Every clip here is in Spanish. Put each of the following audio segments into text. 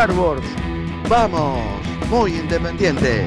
Cardboards. Vamos, muy independiente.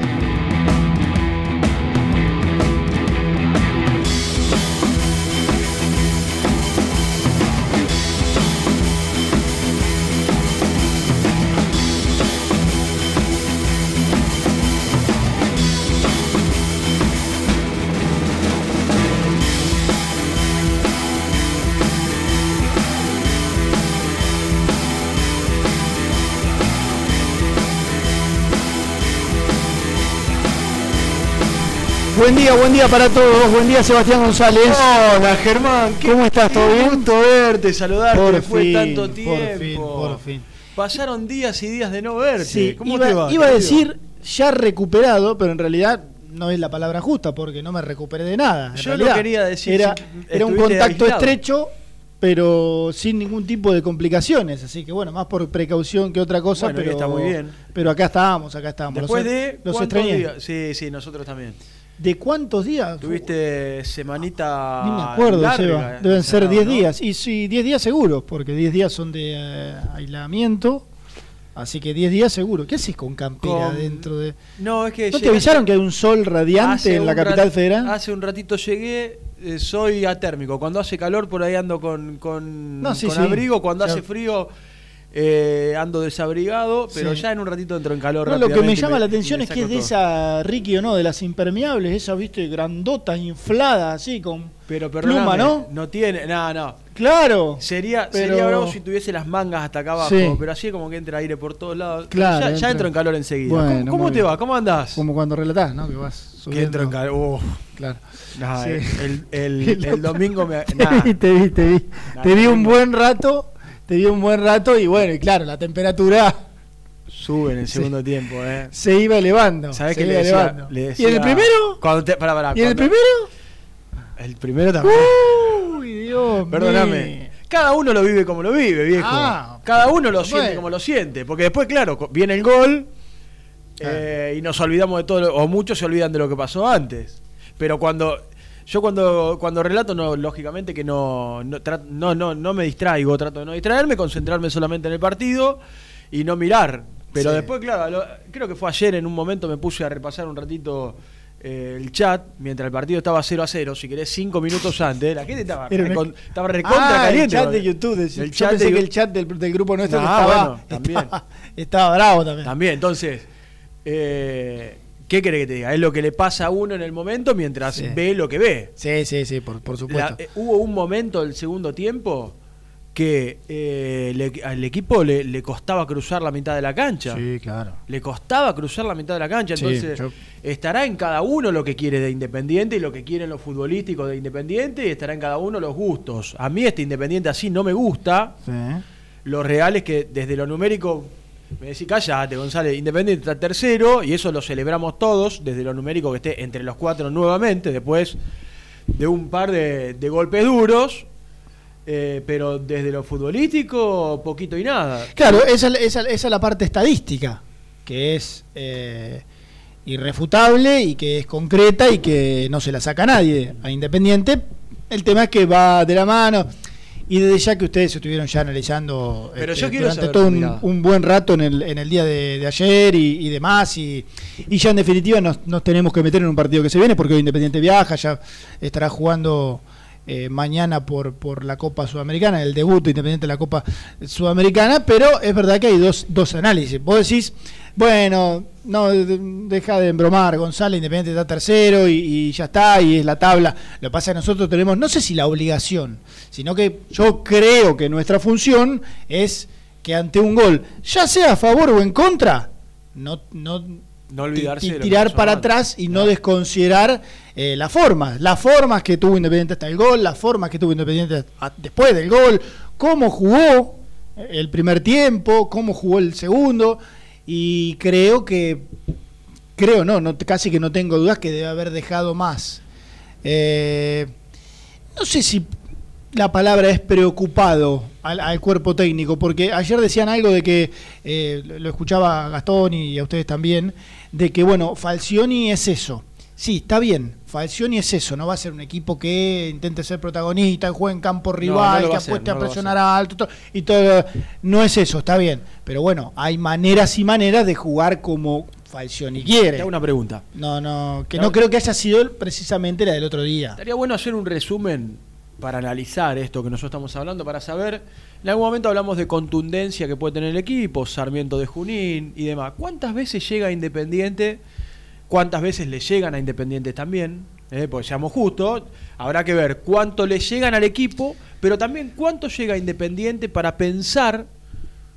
Buen día, buen día para todos. Buen día, Sebastián González. Hola Germán, ¿qué- ¿Cómo estás? ¿Todo bien? gusto verte, saludarte Por después de fin, tanto por tiempo. fin, por fin. Pasaron días y días de no verte. Sí, ¿Cómo iba, te va? iba a decir ya recuperado, pero en realidad no es la palabra justa porque no me recuperé de nada. en Yo lo quería decir, Era, si era un contacto aislado. estrecho, pero sin ningún tipo de complicaciones. Así que bueno, más por precaución que otra cosa, Bueno, pero está muy bien. Pero acá estábamos, acá estábamos. Después los, de los ¿cuántos extrañé. días? Sí, sí, nosotros también. ¿De cuántos días? Tuviste semanita Ni me acuerdo, larga, Seba. Deben ser encerrado, 10 ¿no? días. Y sí, 10 días seguros, porque 10 días son de eh, aislamiento. Así que 10 días seguro. ¿Qué haces con campera Con- dentro de.? No, es que ¿No te avisaron que hay un sol radiante en la capital rat- federal? Hace un ratito llegué, eh, soy atérmico. Cuando hace calor por ahí ando con, con, No, sí, con sí. abrigo, cuando O sea- hace frío eh, ando desabrigado, pero Sí. ya en un ratito entro en calor. No, lo que me llama la atención es que es de todo. esa, Ricky o no, de las impermeables, esas, viste, grandotas, infladas, así, con Pero pluma, ¿no? No tiene, no, no. Claro. Sería, Pero- sería bravo si tuviese las mangas hasta acá abajo, Sí. pero así es como que entra aire por todos lados. Claro, ya, entro en calor enseguida. Bueno, ¿Cómo, te va? ¿Cómo andás? Como cuando relatás, ¿no? Que vas Que subiendo. entro en calor. Uf, Claro. nah, Sí. el, el- el domingo me. nah. Te vi, te vi, te vi. Nah, Te vi un buen rato, te vi un buen rato y bueno, y claro, la temperatura Sube en el segundo tiempo, eh. se iba elevando. ¿Sabés qué le decía, elevando. le ¿Y en el primero? Cuando te, pará, pará, ¿Y en el primero? El primero también. Uy, Dios Perdóname. mío. Cada uno lo vive como lo vive, viejo. Ah. Cada uno lo siente como lo siente. Porque después, claro, viene el gol eh, y nos olvidamos de todo, lo- o muchos se olvidan de lo que pasó antes. Pero cuando. Yo cuando, cuando relato, no, lógicamente que no, no, no, no, no me distraigo, trato de no distraerme, concentrarme solamente en el partido y no mirar. Pero Sí. después, claro, lo- creo que fue ayer en un momento me puse a repasar un ratito eh, el chat mientras el partido estaba 0 a 0, si querés 5 minutos antes. La gente estaba, recon- estaba recontra ah, caliente. el chat de YouTube. decís. El Yo chat pensé de que Yu- el chat del, del grupo nuestro Ah, estaba, bueno, también. estaba, estaba bravo también. También, entonces, eh, ¿qué querés que te diga? Es lo que le pasa a uno en el momento mientras Sí. ve lo que ve. Sí, sí, sí, por, por La- supuesto. eh, hubo un momento del segundo tiempo que eh, le- al equipo le, le costaba cruzar la mitad de la cancha. sí, claro. Le costaba cruzar la mitad de la cancha. Sí, Entonces, yo- estará en cada uno lo que quiere de Independiente y lo que quieren los futbolísticos de Independiente y estará en cada uno los gustos. A mí este Independiente así no me gusta. Sí. Lo real es que desde lo numérico Me decís, callate, González. Independiente está tercero y eso lo celebramos todos, desde lo numérico que esté entre los cuatro nuevamente, después de un par de, golpes duros. eh, pero desde lo futbolístico, poquito y nada. Claro, esa, esa- esa es la parte estadística, que es eh, irrefutable y que es concreta y que no se la saca nadie a Independiente. El tema es que va de la mano. Y desde ya que ustedes estuvieron ya analizando Pero este, yo quiero durante saber todo un, buen rato en el, en el día de, de ayer y, y demás, y, y ya en definitiva nos, nos tenemos que meter en un partido que se viene, porque hoy Independiente viaja, ya estará jugando eh, mañana por, por la Copa Sudamericana, el debut de Independiente en la Copa Sudamericana, pero es verdad que hay dos, dos análisis. Vos decís, bueno, no, de- deja de embromar, González Independiente está tercero y, y ya está, y es la tabla. Lo que pasa es que nosotros tenemos, no sé si la obligación, sino que yo creo que nuestra función es que ante un gol, ya sea a favor o en contra, no, no No olvidarse y- y tirar para antes. atrás y no desconsiderar eh, las formas, las formas que tuvo Independiente hasta el gol, las formas que tuvo Independiente después del gol, cómo jugó el primer tiempo, cómo jugó el segundo y creo que creo no, no casi que no tengo dudas que debe haber dejado más. Eh, no sé si la palabra es preocupado al, al cuerpo técnico, porque ayer decían algo de que, eh, lo escuchaba a Gastón y a ustedes también, de que, bueno, Falcioni es eso. Sí, está bien, Falcioni es eso, no va a ser un equipo que intente ser protagonista, juegue en campo rival, no que a hacer, apueste no a presionar alto, to- y todo. No es eso, está bien. Pero bueno, hay maneras y maneras de jugar como Falcioni quiere. Te hago una pregunta. No, no, que No. no creo que haya sido precisamente la del otro día. Estaría bueno hacer un resumen para analizar esto que nosotros estamos hablando, para saber, en algún momento hablamos de contundencia que puede tener el equipo, Sarmiento de Junín y demás. ¿Cuántas veces llega Independiente? ¿Cuántas veces le llegan a Independiente también? Eh, porque seamos justos, habrá que ver cuánto le llegan al equipo, pero también cuánto llega Independiente para pensar,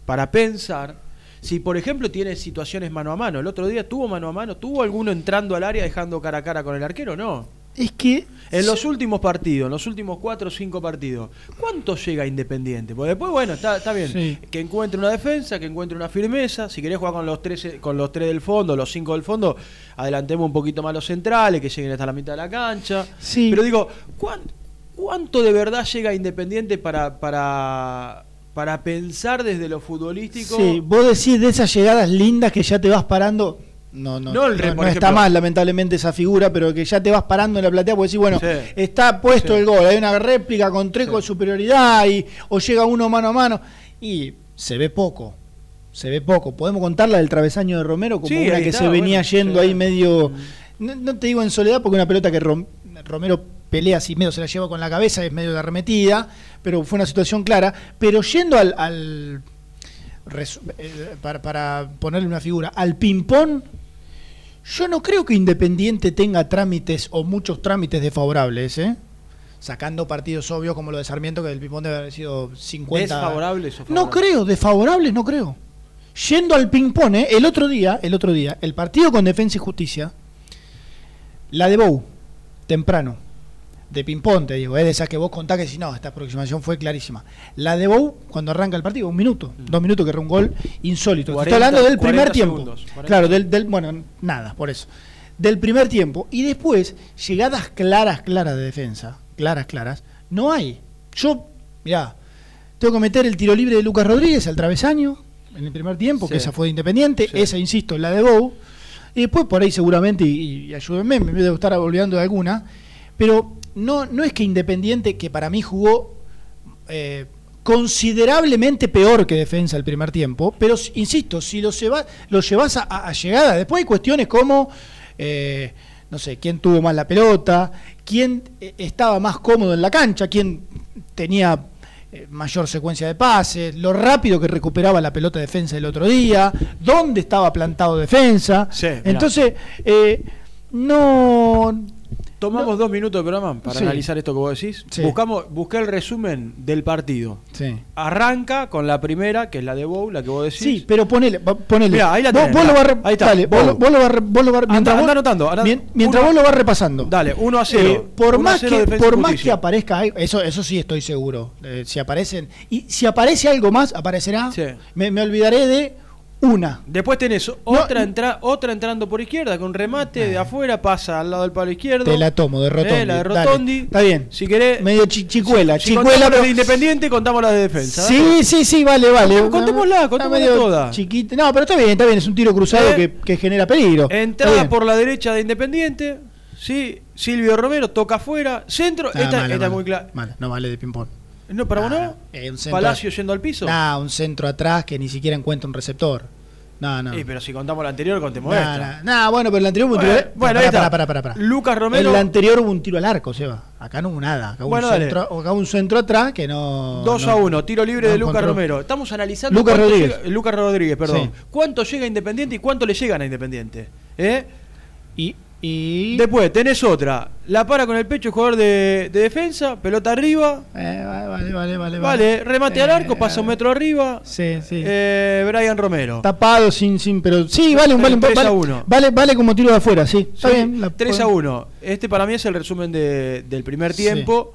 para pensar, si por ejemplo tiene situaciones mano a mano. El otro día tuvo mano a mano, tuvo alguno entrando al área dejando cara a cara con el arquero, no. Es que En los últimos partidos, en los últimos cuatro o cinco partidos, ¿cuánto llega Independiente? Porque después, bueno, está, está bien. Sí. Que encuentre una defensa, que encuentre una firmeza. Si querés jugar con los tres, con los tres del fondo, los cinco del fondo, adelantemos un poquito más los centrales, que lleguen hasta la mitad de la cancha. Sí. Pero digo, ¿cuán- ¿cuánto de verdad llega Independiente para, para, para pensar desde lo futbolístico? Sí, vos decís de esas llegadas lindas que ya te vas parando. No, no, No el no, está mal, lamentablemente, esa figura, pero que ya te vas parando en la platea porque decís, bueno, Sí. está puesto Sí. el gol, hay una réplica con tres Sí. superioridad y, o llega uno mano a mano y se ve poco. Se ve poco. Podemos contar la del travesaño de Romero como una que está, se venía bueno, yendo ahí medio. No, no te digo en soledad porque una pelota que Rom- Romero pelea así medio se la lleva con la cabeza, es medio de arremetida, pero fue una situación clara. Pero yendo al, para, para ponerle una figura, al ping-pong, yo no creo que Independiente tenga trámites o muchos trámites desfavorables, ¿eh? Sacando partidos obvios como lo de Sarmiento, que el ping-pong debe haber sido 50. ¿Desfavorables o No creo, desfavorables no creo. Yendo al ping-pong, ¿eh? el otro día, el otro día, el partido con Defensa y Justicia, la de Bou, temprano, de ping-pong, te digo, es de esas que vos contás que si no, esta aproximación fue clarísima. La de Bou, cuando arranca el partido, un minuto, dos minutos que era un gol insólito. Te 40, Estoy hablando del primer 40 tiempo. segundos, 40. Claro, del, del, bueno, nada, por eso. Del primer tiempo. Y después, llegadas claras, claras de defensa, claras, claras, no hay. Yo, mirá, tengo que meter el tiro libre de Lucas Rodríguez al travesaño en el primer tiempo, Sí. que esa fue de Independiente, Sí. esa, insisto, la de Bou. Y después por ahí seguramente, y, y ayúdenme, me debo estar olvidando de alguna, pero no, no es que Independiente, que para mí jugó eh, considerablemente peor que defensa el primer tiempo, pero insisto, si lo, lleva- lo llevas a, a- llegada, después hay cuestiones como, eh, no sé, quién tuvo más la pelota, quién eh, estaba más cómodo en la cancha, quién tenía mayor secuencia de pases, lo rápido que recuperaba la pelota defensa el otro día, dónde estaba plantado defensa. Sí. Entonces, eh, no... Tomamos dos minutos de programa para Sí. analizar esto que vos decís. Sí. Buscamos, busqué el resumen del partido. Sí. Arranca con la primera, que es la de Bow, la que vos decís. Sí, pero ponele, ponele. Mirá, ahí la tenés, vos mirá. lo vas re- Ahí está, dale, vos, lo- vos lo vas vos lo vas- Anda- mientras anda anotando, anda- mien- mientras uno- vos lo vas repasando. Dale, 1 a 0. Eh, por 1 a más 0 que por más que aparezca algo, eso eso sí estoy seguro. eh, si aparecen y si aparece algo más aparecerá. Sí. Me, me olvidaré de Una. Después tenés otra, entra- otra entrando por izquierda con remate de afuera, pasa al lado del palo izquierdo. Te la tomo, de Rotondi. Eh, la de Dale. Rotondi. Está bien. Si querés. Medio chi- chicuela. Si chicuela, la de Independiente, contamos la de defensa. Sí, sí, sí, vale, vale. No, contémosla, contémosla toda. Chiquita. No, pero está bien, está bien. Es un tiro cruzado Eh, que, que genera peligro. Entrada por la derecha de Independiente. Sí, Silvio Romero toca afuera. Centro. Ah, esta mala, esta es muy clara. No vale de ping-pong. No, para no. eh, un centro- Palacio yendo al piso. Nah, un centro atrás que ni siquiera encuentra un receptor. No, no. Sí, pero si contamos la anterior, contemos Nah, esta. nah, nah, bueno, pero el anterior hubo un Bueno, tiro. bueno, pará, ahí está. pará, pará, pará, pará. Lucas Romero. En el anterior hubo un tiro al arco, Seba. Acá no hubo nada. Acá hubo, Bueno, un, dale. centro, acá hubo un centro atrás que no. 2 no- a 1, tiro libre no de Lucas encontró. Romero. Estamos analizando. Lucas cuánto Rodríguez. llega- Lucas Rodríguez, perdón. Sí. ¿Cuánto llega a Independiente y cuánto le llegan a Independiente? ¿Eh? Y. y Después tenés otra. La para con el pecho el jugador de, de defensa, pelota arriba. Eh, vale, vale, vale, vale. Vale, remate al Eh, arco, pasa un metro arriba. Sí, sí. Eh, Brian Romero. Tapado, sin, sin, pero sí, vale, un- vale, un- 3 a vale, 1. vale, vale como tiro de afuera, sí. Está Sí, bien. la- 3 a 1. Este para mí es el resumen de- del primer Sí. tiempo.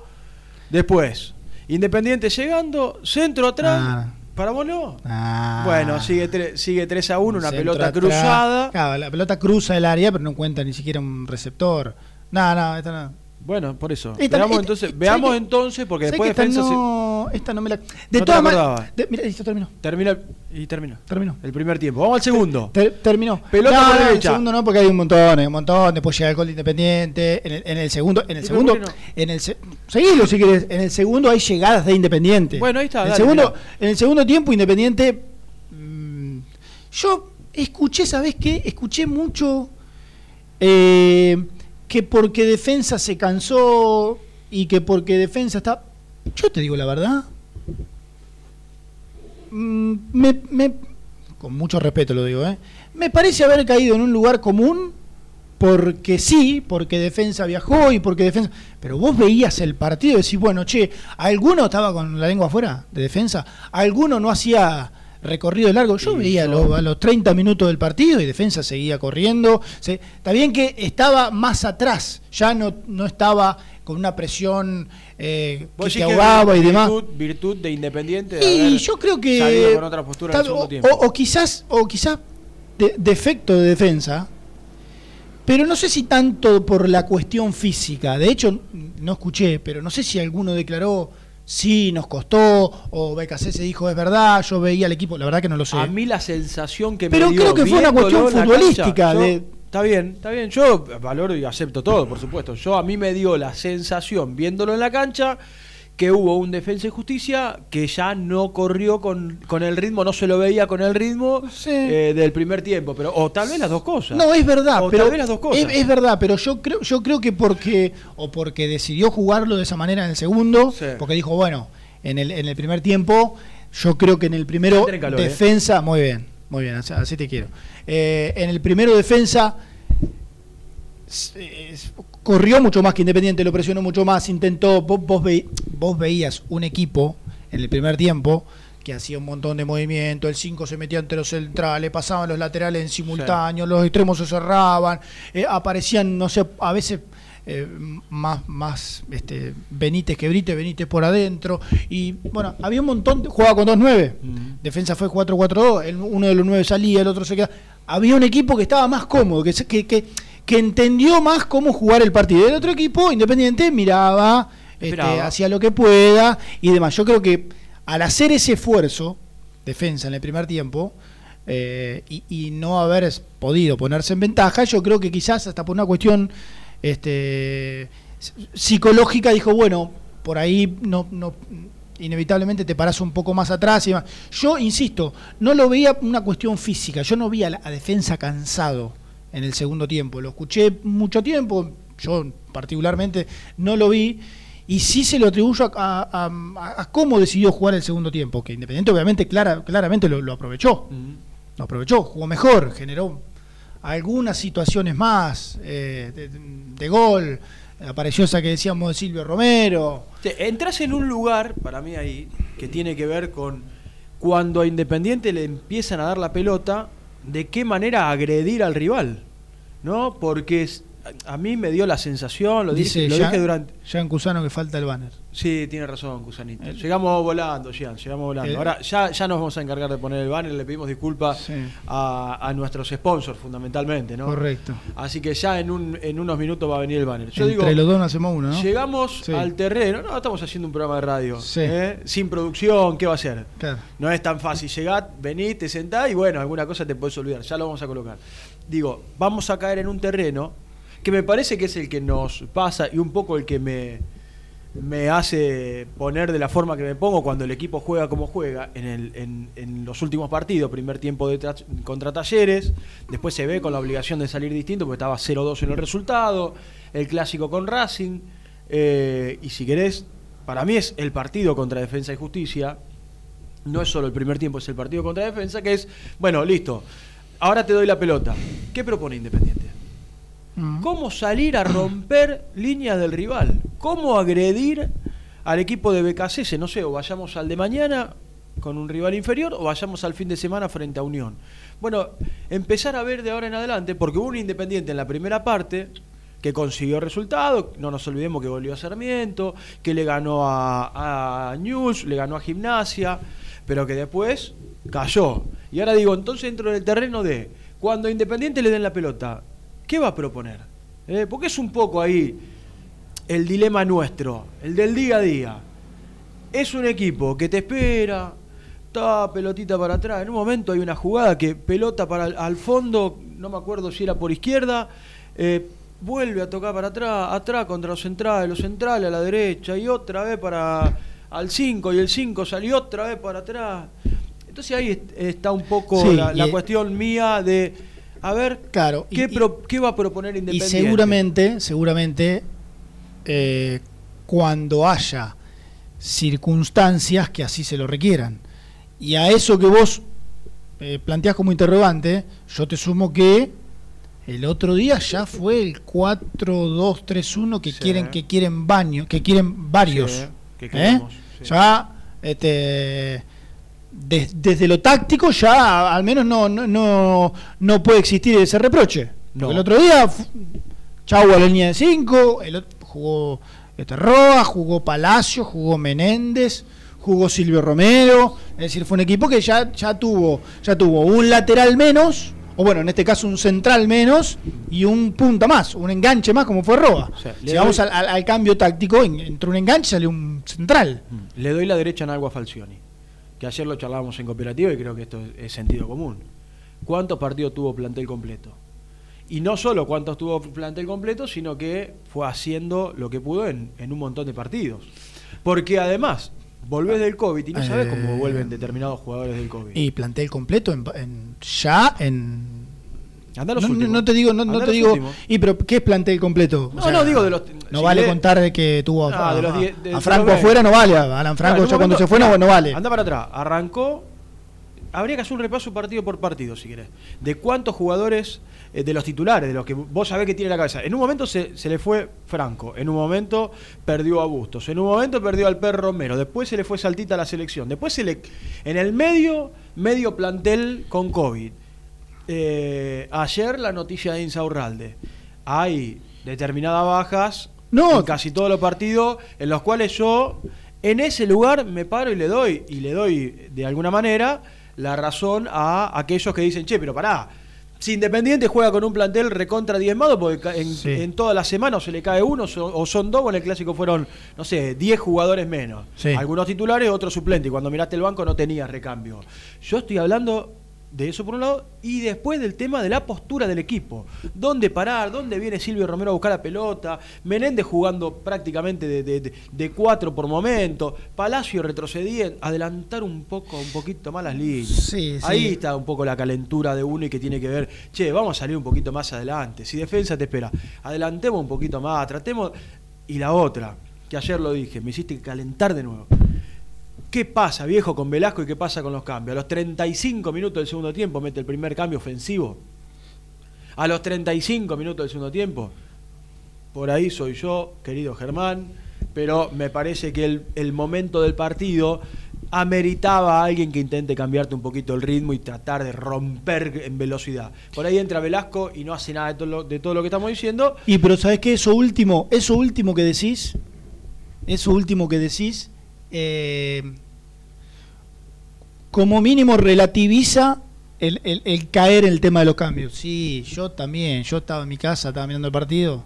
Después, Independiente llegando, centro atrás. Ah. ¿Para vos no? Ah. Bueno, sigue, sigue 3 a 1, una Centro pelota atrás. cruzada. Claro, la pelota cruza el área, pero no cuenta ni siquiera un receptor. No, no, esta no. Bueno, por eso. Esta- veamos esta- entonces, ¿sabes veamos entonces, porque ¿Sabés después defensa se- no, esta no me la. De todas maneras. Mira, listo, terminó. termina y terminó. Terminó. El primer tiempo. Vamos al segundo. Ter- terminó. Pelota no, por derecha. El segundo no, porque hay un montón, hay un montón. Después llega el gol de Independiente. En el, en el segundo, en el ¿Y segundo, en el se- seguilo si querés. En el segundo hay llegadas de Independiente. Bueno, ahí está, En el dale, segundo, mirá. en el segundo tiempo Independiente. mm, yo escuché, ¿sabés qué? Escuché mucho eh, que porque defensa se cansó y que porque defensa está. Yo te digo la verdad. Mm, con mucho respeto lo digo, ¿eh? me parece haber caído en un lugar común porque sí, porque defensa viajó y porque defensa... Pero vos veías el partido y decís, bueno, che, ¿alguno estaba con la lengua afuera de defensa? ¿Alguno no hacía recorrido largo? Yo Sí, veía yo- a los 30 minutos del partido y defensa seguía corriendo. Se- está bien que estaba más atrás, ya no, no estaba con una presión eh, que te que ahogaba y demás. Virtud de Independiente. de Y yo creo que. Salido con otra postura en el está- segundo o, tiempo. o- o quizás, o quizás de- defecto de defensa, pero no sé si tanto por la cuestión física. De hecho, no escuché, pero no sé si alguno declaró. Sí, nos costó, o BKC se dijo es verdad, yo veía al equipo, la verdad que no lo sé. A mí la sensación que Pero me dio creo que fue una cuestión futbolística cancha, yo- de- Está bien, está bien. Yo valoro y acepto todo, por supuesto. Yo a mí me dio la sensación, viéndolo en la cancha, que hubo un defensa y justicia que ya no corrió con, con el ritmo, no se lo veía con el ritmo Sí. eh, del primer tiempo. pero O tal vez las dos cosas. No, es verdad, O pero tal vez las dos cosas. Es, es verdad, pero yo creo, yo creo que porque o porque decidió jugarlo de esa manera en el segundo, Sí. porque dijo, bueno, en el, en el primer tiempo, yo creo que en el primero ¿eh? defensa, muy bien, muy bien, así, te quiero. Eh, en el primero defensa corrió mucho más que Independiente, lo presionó mucho más, intentó, vos, vos, ve- vos veías un equipo en el primer tiempo que hacía un montón de movimiento, el 5 se metía entre los centrales, pasaban los laterales en simultáneo, los extremos se cerraban, eh, aparecían, no sé, a veces eh, más, más este, Benítez que Brite, Benítez por adentro, y bueno, había un montón, de- jugaba con 2-9, defensa fue 4-4-2, el- uno de los 9 salía, el otro se quedaba, había un equipo que estaba más cómodo, que, que, que, que entendió más cómo jugar el partido, el otro equipo, Independiente, miraba, este, hacía lo que pueda y demás, yo creo que al hacer ese esfuerzo, defensa en el primer tiempo, eh, y, y no haber podido ponerse en ventaja, yo creo que quizás hasta por una cuestión este, psicológica dijo, bueno, por ahí no, no inevitablemente te paras un poco más atrás y demás. Yo insisto, no lo veía una cuestión física, yo no vi a la a defensa cansado en el segundo tiempo, lo escuché mucho tiempo, yo particularmente no lo vi. Y sí se lo atribuyo a, a- a- a cómo decidió jugar el segundo tiempo, que Independiente obviamente clara, claramente lo, lo aprovechó. Lo aprovechó, jugó mejor, generó algunas situaciones más eh, de, de gol. Apareció esa que decíamos de Silvio Romero. Entras en un lugar, para mí ahí, que tiene que ver con cuando a Independiente le empiezan a dar la pelota, de qué manera agredir al rival. ¿No? Porque a mí me dio la sensación, lo Dice dije, lo Jean, dije durante. Jean Cusano que falta el banner. Sí, tiene razón, Cusanito. El- Llegamos volando, Jean, llegamos volando. El- Ahora ya, ya nos vamos a encargar de poner el banner, le pedimos disculpas Sí. a, a nuestros sponsors fundamentalmente, ¿no? Correcto. Así que ya en, un, en unos minutos va a venir el banner. Yo Entre digo, los dos no hacemos uno, ¿no? llegamos Sí. al terreno, no, estamos haciendo un programa de radio, Sí. ¿eh? sin producción, ¿qué va a ser? Claro. No es tan fácil llegar, venir, te sentás y bueno, alguna cosa te puedes olvidar, ya lo vamos a colocar. Digo, vamos a caer en un terreno que me parece que es el que nos pasa y un poco el que me, me hace poner de la forma que me pongo cuando el equipo juega como juega en, los últimos partidos, primer tiempo contra Talleres, después se ve con la obligación de salir distinto porque estaba 0-2 en el resultado, el clásico con Racing, eh, y si querés, para mí es el partido contra Defensa y Justicia, no es solo el primer tiempo, es el partido contra Defensa, que es, bueno, listo, ahora te doy la pelota. ¿Qué propone Independiente? ¿Cómo salir a romper líneas del rival? ¿Cómo agredir al equipo de BKC? No sé, o vayamos al de mañana con un rival inferior o vayamos al fin de semana frente a Unión. Bueno, empezar a ver de ahora en adelante, porque hubo un Independiente en la primera parte que consiguió resultado, no nos olvidemos que volvió a Sarmiento, que le ganó a, a News, le ganó a Gimnasia, pero que después cayó. Y ahora digo, entonces dentro del terreno de cuando Independiente le den la pelota, ¿qué va a proponer? Eh, Porque es un poco ahí el dilema nuestro, el del día a día. Es un equipo que te espera, está pelotita para atrás. En un momento hay una jugada que pelota para el- al fondo, no me acuerdo si era por izquierda, eh, vuelve a tocar para atrás, atrás contra los centrales, los centrales a la derecha y otra vez para al 5 y el 5 salió otra vez para atrás. Entonces ahí est- está un poco Sí, la, cuestión mía de, a ver, Claro, y- ¿qué, y- pro- qué va a proponer Y Independiente? seguramente, seguramente, eh, cuando haya circunstancias que así se lo requieran. Y a eso que vos eh, planteás como interrogante, yo te sumo que el otro día ya fue el 4-2-3-1 que Sí. quieren que quieren baño, que quieren varios. Sí, que ¿eh? sí. Ya este des- desde lo táctico ya al menos no, no, no, no puede existir ese reproche. No. El otro día Chau a la línea de 5, el otro- jugó este, Roa, jugó Palacio, jugó Menéndez, jugó Silvio Romero, es decir, fue un equipo que ya, ya tuvo, ya tuvo un lateral menos, o bueno, en este caso un central menos y un punta más, un enganche más como fue Roa. O sea, le si vamos doy- al, al- al cambio táctico, en- entró un enganche, salió un central. Le doy la derecha en algo a Falcioni, que ayer lo charlábamos en cooperativa y creo que esto es, sentido común. ¿Cuántos partidos tuvo plantel completo? Y no solo cuántos tuvo plantel completo, sino que fue haciendo lo que pudo en, en un montón de partidos. Porque además, volvés del COVID y no sabes cómo Eh, vuelven determinados jugadores del COVID. Y plantel completo en, en- ya en Los no, no- últimos. no te digo, no, no te digo. últimos. Y pero ¿qué es plantel completo? No, no, digo de los- No si vale le- contar de que tuvo a, de a- los diez- de- a Franco afuera, no vale. A Alan Franco cuando se fue no, no vale. Anda para atrás. Arrancó. Habría que hacer un repaso partido por partido, si querés. De cuántos jugadores, eh, de los titulares, de los que vos sabés que tiene la cabeza. En un momento se, se le fue Franco. En un momento perdió a Bustos. En un momento perdió al Per Romero. Después se le fue Saltita a la selección. Después se le. En el medio, medio plantel con COVID. Eh, ayer la noticia de Insaurralde. Hay determinadas bajas No. en casi todos los partidos en los cuales yo en ese lugar me paro y le doy y le doy de alguna manera la razón a aquellos que dicen, "Che, pero pará, si Independiente juega con un plantel recontra diezmado porque en, Sí. en todas las semanas o se le cae uno so- o son dos, o en el clásico fueron, no sé, 10 jugadores menos. Sí. Algunos titulares, otros suplentes. Y cuando miraste el banco no tenías recambio. Yo estoy hablando de eso por un lado y después del tema de la postura del equipo. ¿Dónde parar? ¿Dónde viene Silvio Romero a buscar la pelota? Menéndez jugando prácticamente de, de- de- cuatro por momento. Palacio retrocediendo. Adelantar un poco, un poquito más las líneas. Sí, sí. Ahí está un poco la calentura de uno y que tiene que ver, che, vamos a salir un poquito más adelante. Si defensa te espera, adelantemos un poquito más, tratemos. Y la otra, que ayer lo dije, me hiciste calentar de nuevo. ¿Qué pasa, viejo, con Velasco y qué pasa con los cambios? A los 35 minutos del segundo tiempo mete el primer cambio ofensivo. A los 35 minutos del segundo tiempo. Por ahí soy yo, querido Germán, pero me parece que el, momento del partido ameritaba a alguien que intente cambiarte un poquito el ritmo y tratar de romper en velocidad. Por ahí entra Velasco y no hace nada de todo lo, de todo lo que estamos diciendo. Y pero ¿sabes qué? Eso último, eso último que decís, eso último que decís, eh, como mínimo relativiza el, el- el caer en el tema de los cambios. Sí, yo también, yo estaba en mi casa, estaba mirando el partido.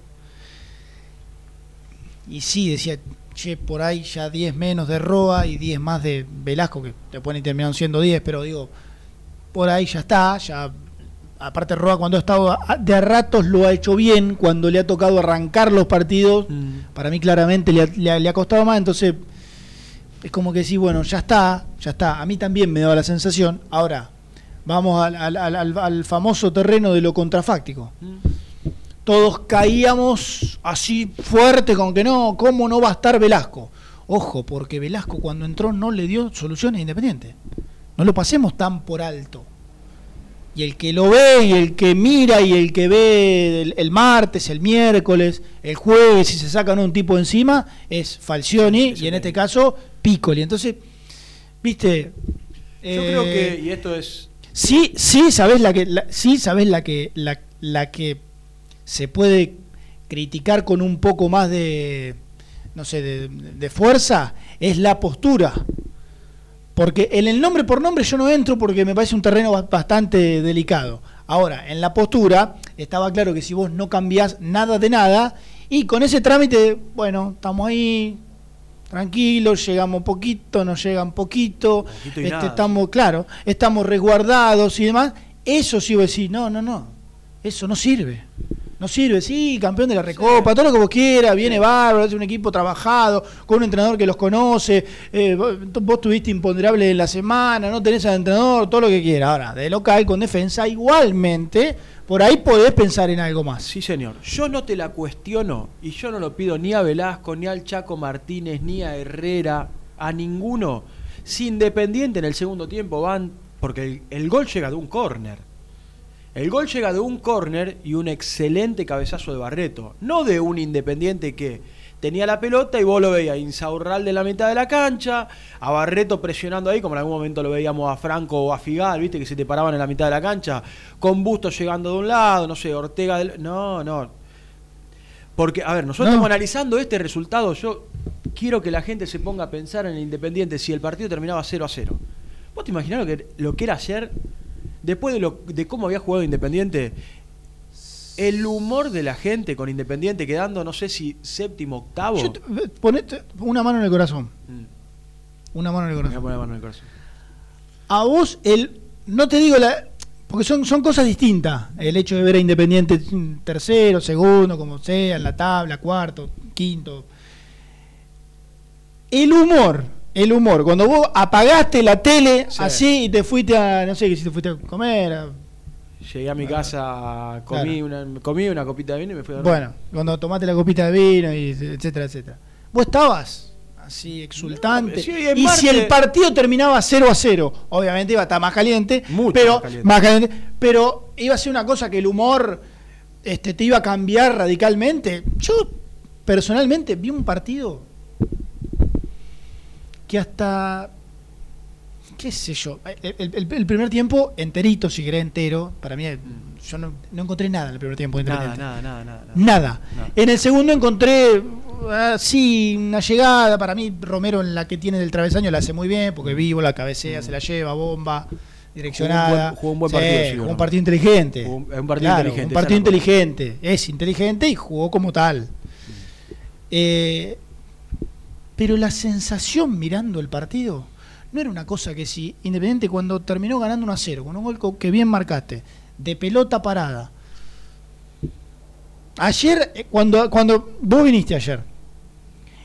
Y sí, decía, che, por ahí ya 10 menos de Roa y 10 más de Velasco, que después ni terminaron siendo 10, pero digo, por ahí ya está, ya aparte Roa cuando ha estado de a ratos lo ha hecho bien, cuando le ha tocado arrancar los partidos, Mm. para mí claramente le ha, le ha- le ha costado más, entonces es como que sí, bueno, ya está, ya está, a mí también me daba la sensación, ahora vamos al, al- famoso terreno de lo contrafáctico. Todos caíamos así fuerte con que no, ¿cómo no va a estar Velasco? Ojo, porque Velasco cuando entró no le dio soluciones a Independiente. No lo pasemos tan por alto. Y el que lo ve, y el que mira, y el que ve el, el martes, el miércoles, el jueves, y se sacan un tipo encima, es Falcioni, y en este caso, Piccoli. Entonces, viste. Yo eh, creo que, y esto es Sí, sí, sabes la que, la- sí, sabes la que, la, la que se puede criticar con un poco más de, no sé, de, de fuerza, es la postura. Porque en el nombre por nombre yo no entro porque me parece un terreno ba- bastante delicado. Ahora, en la postura estaba claro que si vos no cambiás nada de nada, y con ese trámite, bueno, estamos ahí, tranquilos, llegamos poquito, nos llegan poquito, Poquito este, estamos, claro, estamos resguardados y demás. Eso sí voy a decir, no, no, no, eso no sirve. No sirve, sí, campeón de la Recopa, todo lo que vos quieras, viene bárbaro, es un equipo trabajado, con un entrenador que los conoce, eh, vos, vos tuviste imponderable en la semana, no tenés al entrenador, todo lo que quieras. Ahora, de local con defensa, igualmente, por ahí podés pensar en algo más. Sí, señor. Yo no te la cuestiono y yo no lo pido ni a Velasco, ni al Chaco Martínez, ni a Herrera, a ninguno. Si Independiente en el segundo tiempo van, porque el, el gol llega de un córner. El gol llega de un córner y un excelente cabezazo de Barreto. No de un Independiente que tenía la pelota y vos lo veías Insaurral de la mitad de la cancha, a Barreto presionando ahí, como en algún momento lo veíamos a Franco o a Figal, viste, que se te paraban en la mitad de la cancha, con Bustos llegando de un lado, no sé, Ortega del... No, no. Porque, a ver, nosotros No. estamos analizando este resultado, yo quiero que la gente se ponga a pensar en el Independiente si el partido terminaba 0 a 0. ¿Vos te imaginás lo que, lo que era ayer? Después de, lo, de cómo había jugado Independiente, el humor de la gente con Independiente quedando, no sé si séptimo, octavo. Yo te- ponete una mano en el corazón. Mm, Una mano en el me voy a corazón. poner la mano en el corazón. A vos, el, no te digo la. Porque son, son cosas distintas. El hecho de ver a Independiente tercero, segundo, como sea, en la tabla, cuarto, quinto. El humor, el humor. Cuando vos apagaste la tele Sí. así y te fuiste a, no sé, si te fuiste a comer. a- Llegué a mi casa, comí, una, comí una copita de vino y me fui a dormir. bueno, cuando tomaste la copita de vino, y etcétera, etcétera. Vos estabas así exultante. No, sí, en y parte- si el partido terminaba 0 a 0, obviamente iba a estar más caliente, Mucho pero más caliente. más caliente, pero iba a ser una cosa que el humor este, te iba a cambiar radicalmente. Yo personalmente vi un partido que hasta qué sé yo, el, el- el primer tiempo enterito, si querés entero, para mí yo no, no encontré nada en el primer tiempo nada, nada, nada, nada, nada. En el segundo encontré, ah, sí, una llegada. Para mí, Romero en la que tiene del travesaño la hace muy bien, porque vivo, la cabecea, se la lleva, bomba, direccionada. Jugó un buen- jugó un buen Sí, partido, sí, jugó un partido inteligente. Jugó un- partido Claro, inteligente, Un partido inteligente. Es inteligente y jugó como tal. Eh, pero la sensación mirando el partido no era una cosa que si Independiente cuando terminó ganando 1 a 0, con un gol que bien marcaste, de pelota parada. Ayer, eh, cuando, cuando vos viniste ayer,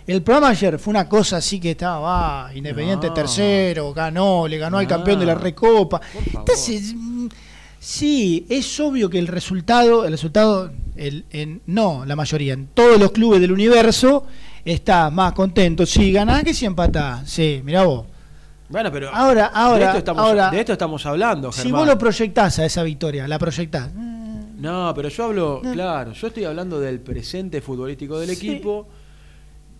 el programa ayer fue una cosa así que estaba, va, Independiente No. tercero, ganó, le ganó al campeón de la Recopa. Entonces, mm, sí, es obvio que el resultado, el resultado, el, en, no, la mayoría, en todos los clubes del universo, está más contento si ganás que si empatás. Sí, mirá vos. Bueno, pero Ahora, ahora, de, esto estamos, ahora, de esto estamos hablando, si Germán. vos lo proyectás a esa victoria, la proyectás. No, pero yo hablo, No. claro, yo estoy hablando del presente futbolístico del Sí. equipo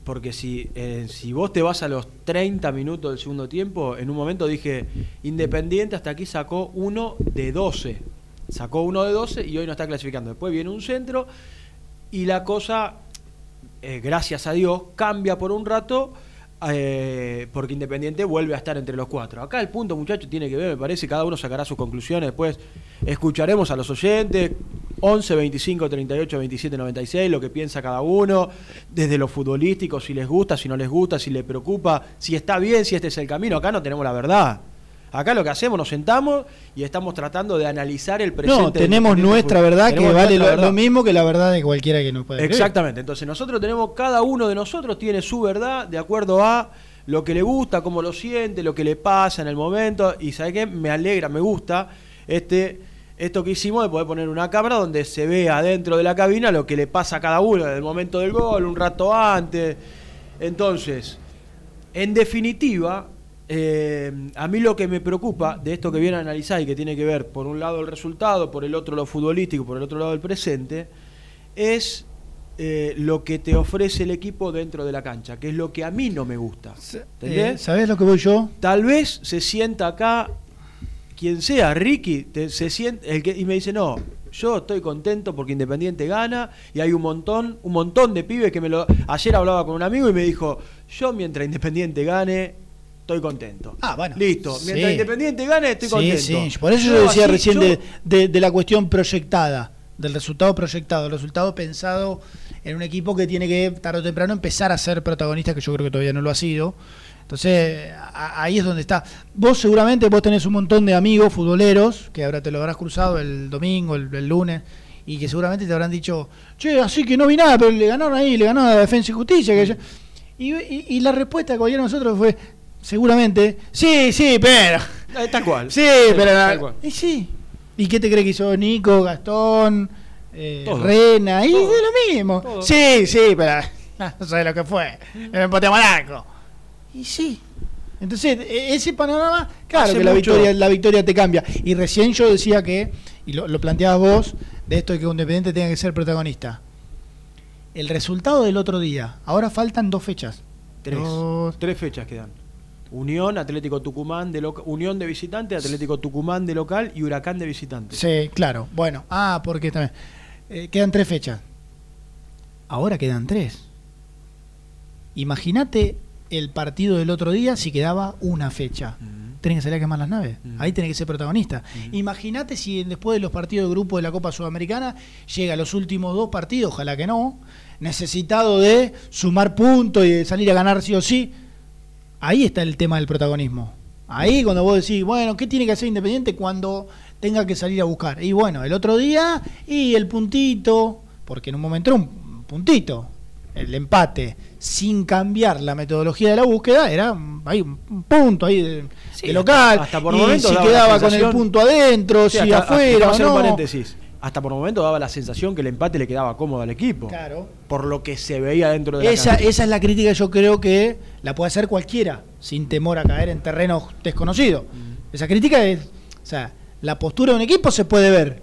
porque si, eh, si vos te vas a los 30 minutos del segundo tiempo, en un momento dije, Independiente hasta aquí sacó uno de 12. Sacó uno de 12 y hoy no está clasificando. Después viene un centro y la cosa, eh, gracias a Dios, cambia por un rato. eh, porque Independiente vuelve a estar entre los cuatro. Acá el punto, muchachos, tiene que ver, me parece, cada uno sacará sus conclusiones. Después escucharemos a los oyentes, 11, 25, 38, 27, 96, lo que piensa cada uno, desde lo futbolístico, si les gusta, si no les gusta, si les preocupa, si está bien, si este es el camino. Acá no tenemos la verdad. Acá lo que hacemos, nos sentamos y estamos tratando de analizar el presente. No, tenemos nuestra verdad que vale lo, verdad. lo mismo que la verdad de cualquiera que nos pueda. Exactamente. Entonces nosotros tenemos, cada uno de nosotros tiene su verdad de acuerdo a lo que le gusta, cómo lo siente, lo que le pasa en el momento. Y ¿sabe qué? Me alegra, me gusta este, esto que hicimos de poder poner una cámara donde se vea dentro de la cabina lo que le pasa a cada uno en el momento del gol, un rato antes. Entonces, en definitiva, eh, a mí lo que me preocupa de esto que viene a analizar y que tiene que ver por un lado el resultado, por el otro lo futbolístico, por el otro lado el presente, es eh, lo que te ofrece el equipo dentro de la cancha, que es lo que a mí no me gusta. Eh. ¿Sabés lo que voy yo? Tal vez se sienta acá quien sea, Ricky, te- se siente, el que, y me dice, no, yo estoy contento porque Independiente gana y hay un montón, un montón de pibes que me lo... Ayer hablaba con un amigo y me dijo, yo mientras Independiente gane, estoy contento. Ah, bueno. Listo, mientras Sí. Independiente gane, estoy Sí, contento. sí, por eso yo, Yo decía así, recién yo- de, de- de la cuestión proyectada, del resultado proyectado, el resultado pensado en un equipo que tiene que tarde o temprano empezar a ser protagonista, que yo creo que todavía no lo ha sido. Entonces, a- ahí es donde está. Vos seguramente vos tenés un montón de amigos futboleros, que ahora te lo habrás cruzado el domingo, el, el lunes, y que seguramente te habrán dicho, che, así que no vi nada, pero le ganaron ahí, le ganaron a Defensa y Justicia. Que yo-". y, y- y la respuesta que de nosotros fue, seguramente, sí, sí, pero... Eh, tal cual. Sí, pero. tal cual. Y sí. ¿Y qué te cree que hizo Nico, Gastón, eh. Rena? Y Todo. de lo mismo. Todo. Sí, sí, pero. No sé lo que fue. El empate a Monaco. Y sí. Entonces, e- ese panorama, claro Hace que la mucho- victoria, la victoria te cambia. Y recién yo decía que, y lo, lo planteabas vos, de esto de que un Independiente tenga que ser protagonista. El resultado del otro día, ahora faltan dos fechas. Tres. Dos- Tres fechas quedan. Unión, Atlético Tucumán de loca- Unión de visitante, Atlético Tucumán de local y Huracán de visitante. Sí, claro. Bueno, ah, porque también. eh, quedan tres fechas. Ahora quedan tres. Imagínate el partido del otro día si quedaba una fecha. Tienen que salir a quemar las naves. Ahí tiene que ser protagonista. Mm. Imagínate si después de los partidos de grupo de la Copa Sudamericana llega a los últimos dos partidos, ojalá que no, necesitado de sumar puntos y de salir a ganar sí o sí. Ahí está el tema del protagonismo. Ahí cuando vos decís, bueno, ¿qué tiene que hacer Independiente cuando tenga que salir a buscar? Y bueno, el otro día, y el puntito, porque en un momento era un puntito, el empate, sin cambiar la metodología de la búsqueda, era un- ahí un un punto ahí de, Sí, de local. hasta por y si quedaba con el punto adentro, Sí, si hasta- afuera o no. paréntesis. Hasta por momento daba la sensación que el empate le quedaba cómodo al equipo. Claro. Por lo que se veía dentro de la Esa, cancha. esa es la crítica yo creo que la puede hacer cualquiera, sin temor a caer en terrenos desconocidos. Esa crítica es, o sea, la postura de un equipo se puede ver,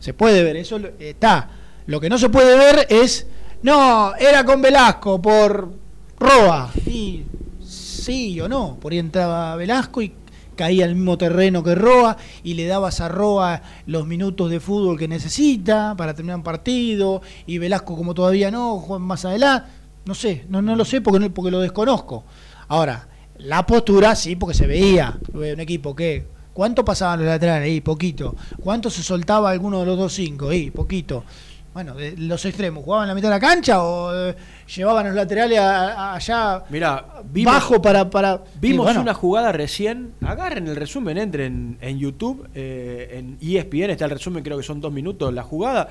se puede ver, eso está. Lo que no se puede ver es, no, era con Velasco por Roa. Y sí o no, por ahí entraba Velasco y caía al mismo terreno que Roa y le dabas a Roa los minutos de fútbol que necesita para terminar un partido y Velasco como todavía no, juega más adelante. No sé, no, no lo sé porque, no- porque lo desconozco. Ahora, la postura sí, porque se veía. Tuve Un equipo que. ¿Cuánto pasaban los laterales? Ahí, poquito. ¿Cuánto se soltaba alguno de los dos cinco? Ahí, poquito. Bueno, de- los extremos, ¿jugaban en la mitad de la cancha o eh, llevaban los laterales a- a- allá Mirá, vimos, bajo para. para vimos bueno, una jugada recién. Agarren el resumen, entren en YouTube, eh, en ESPN está el resumen, creo que son dos minutos la jugada.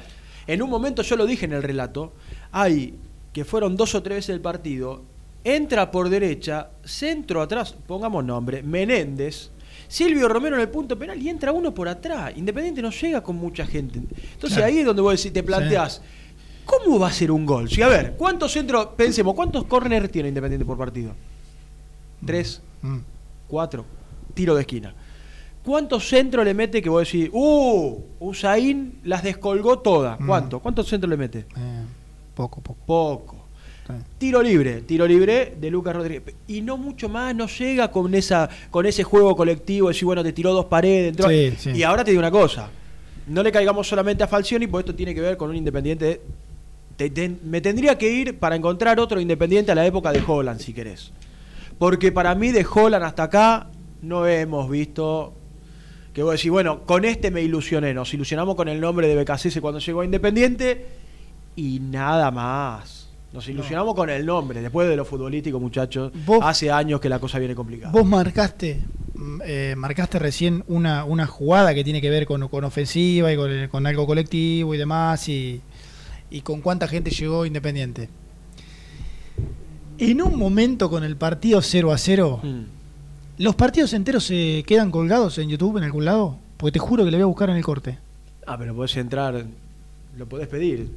En un momento yo lo dije en el relato, hay que fueron dos o tres veces el partido, entra por derecha, centro atrás, pongamos nombre, Menéndez, Silvio Romero en el punto penal y entra uno por atrás. Independiente no llega con mucha gente. Entonces Claro. ahí es donde vos decís, te planteás, ¿cómo va a ser un gol? Sí, a ver, ¿cuántos centros, pensemos, cuántos corner tiene Independiente por partido? Tres, mm, cuatro, tiro de esquina. ¿Cuántos centros le mete que vos decís, uh, Usain las descolgó todas? Mm. ¿Cuánto? ¿Cuántos centros le mete? eh, poco, poco. Poco. Tiro libre, tiro libre de Lucas Rodríguez. Y no mucho más, no llega con esa con ese juego colectivo, decir, bueno, te tiró dos paredes. entró- Sí, sí. Y ahora te digo una cosa, no le caigamos solamente a Falcioni, porque esto tiene que ver con un independiente. te- te- me tendría que ir para encontrar otro independiente a la época de Holland, si querés. Porque para mí de Holland hasta acá no hemos visto que vos decís, bueno, con este me ilusioné, nos ilusionamos con el nombre de BKC cuando llegó a Independiente y nada más. Nos ilusionamos con el nombre, después de lo futbolístico, muchachos. Vos- hace años que la cosa viene complicada. Vos marcaste, mm, eh, marcaste recién una, una jugada que tiene que ver con, con ofensiva y con, con algo colectivo y demás, y, y con cuánta gente llegó Independiente. En un momento con el partido 0 a 0, Mm. ¿los partidos enteros se quedan colgados en YouTube en algún lado? Porque te juro que le voy a buscar en el corte. Ah, pero podés entrar, lo podés pedir.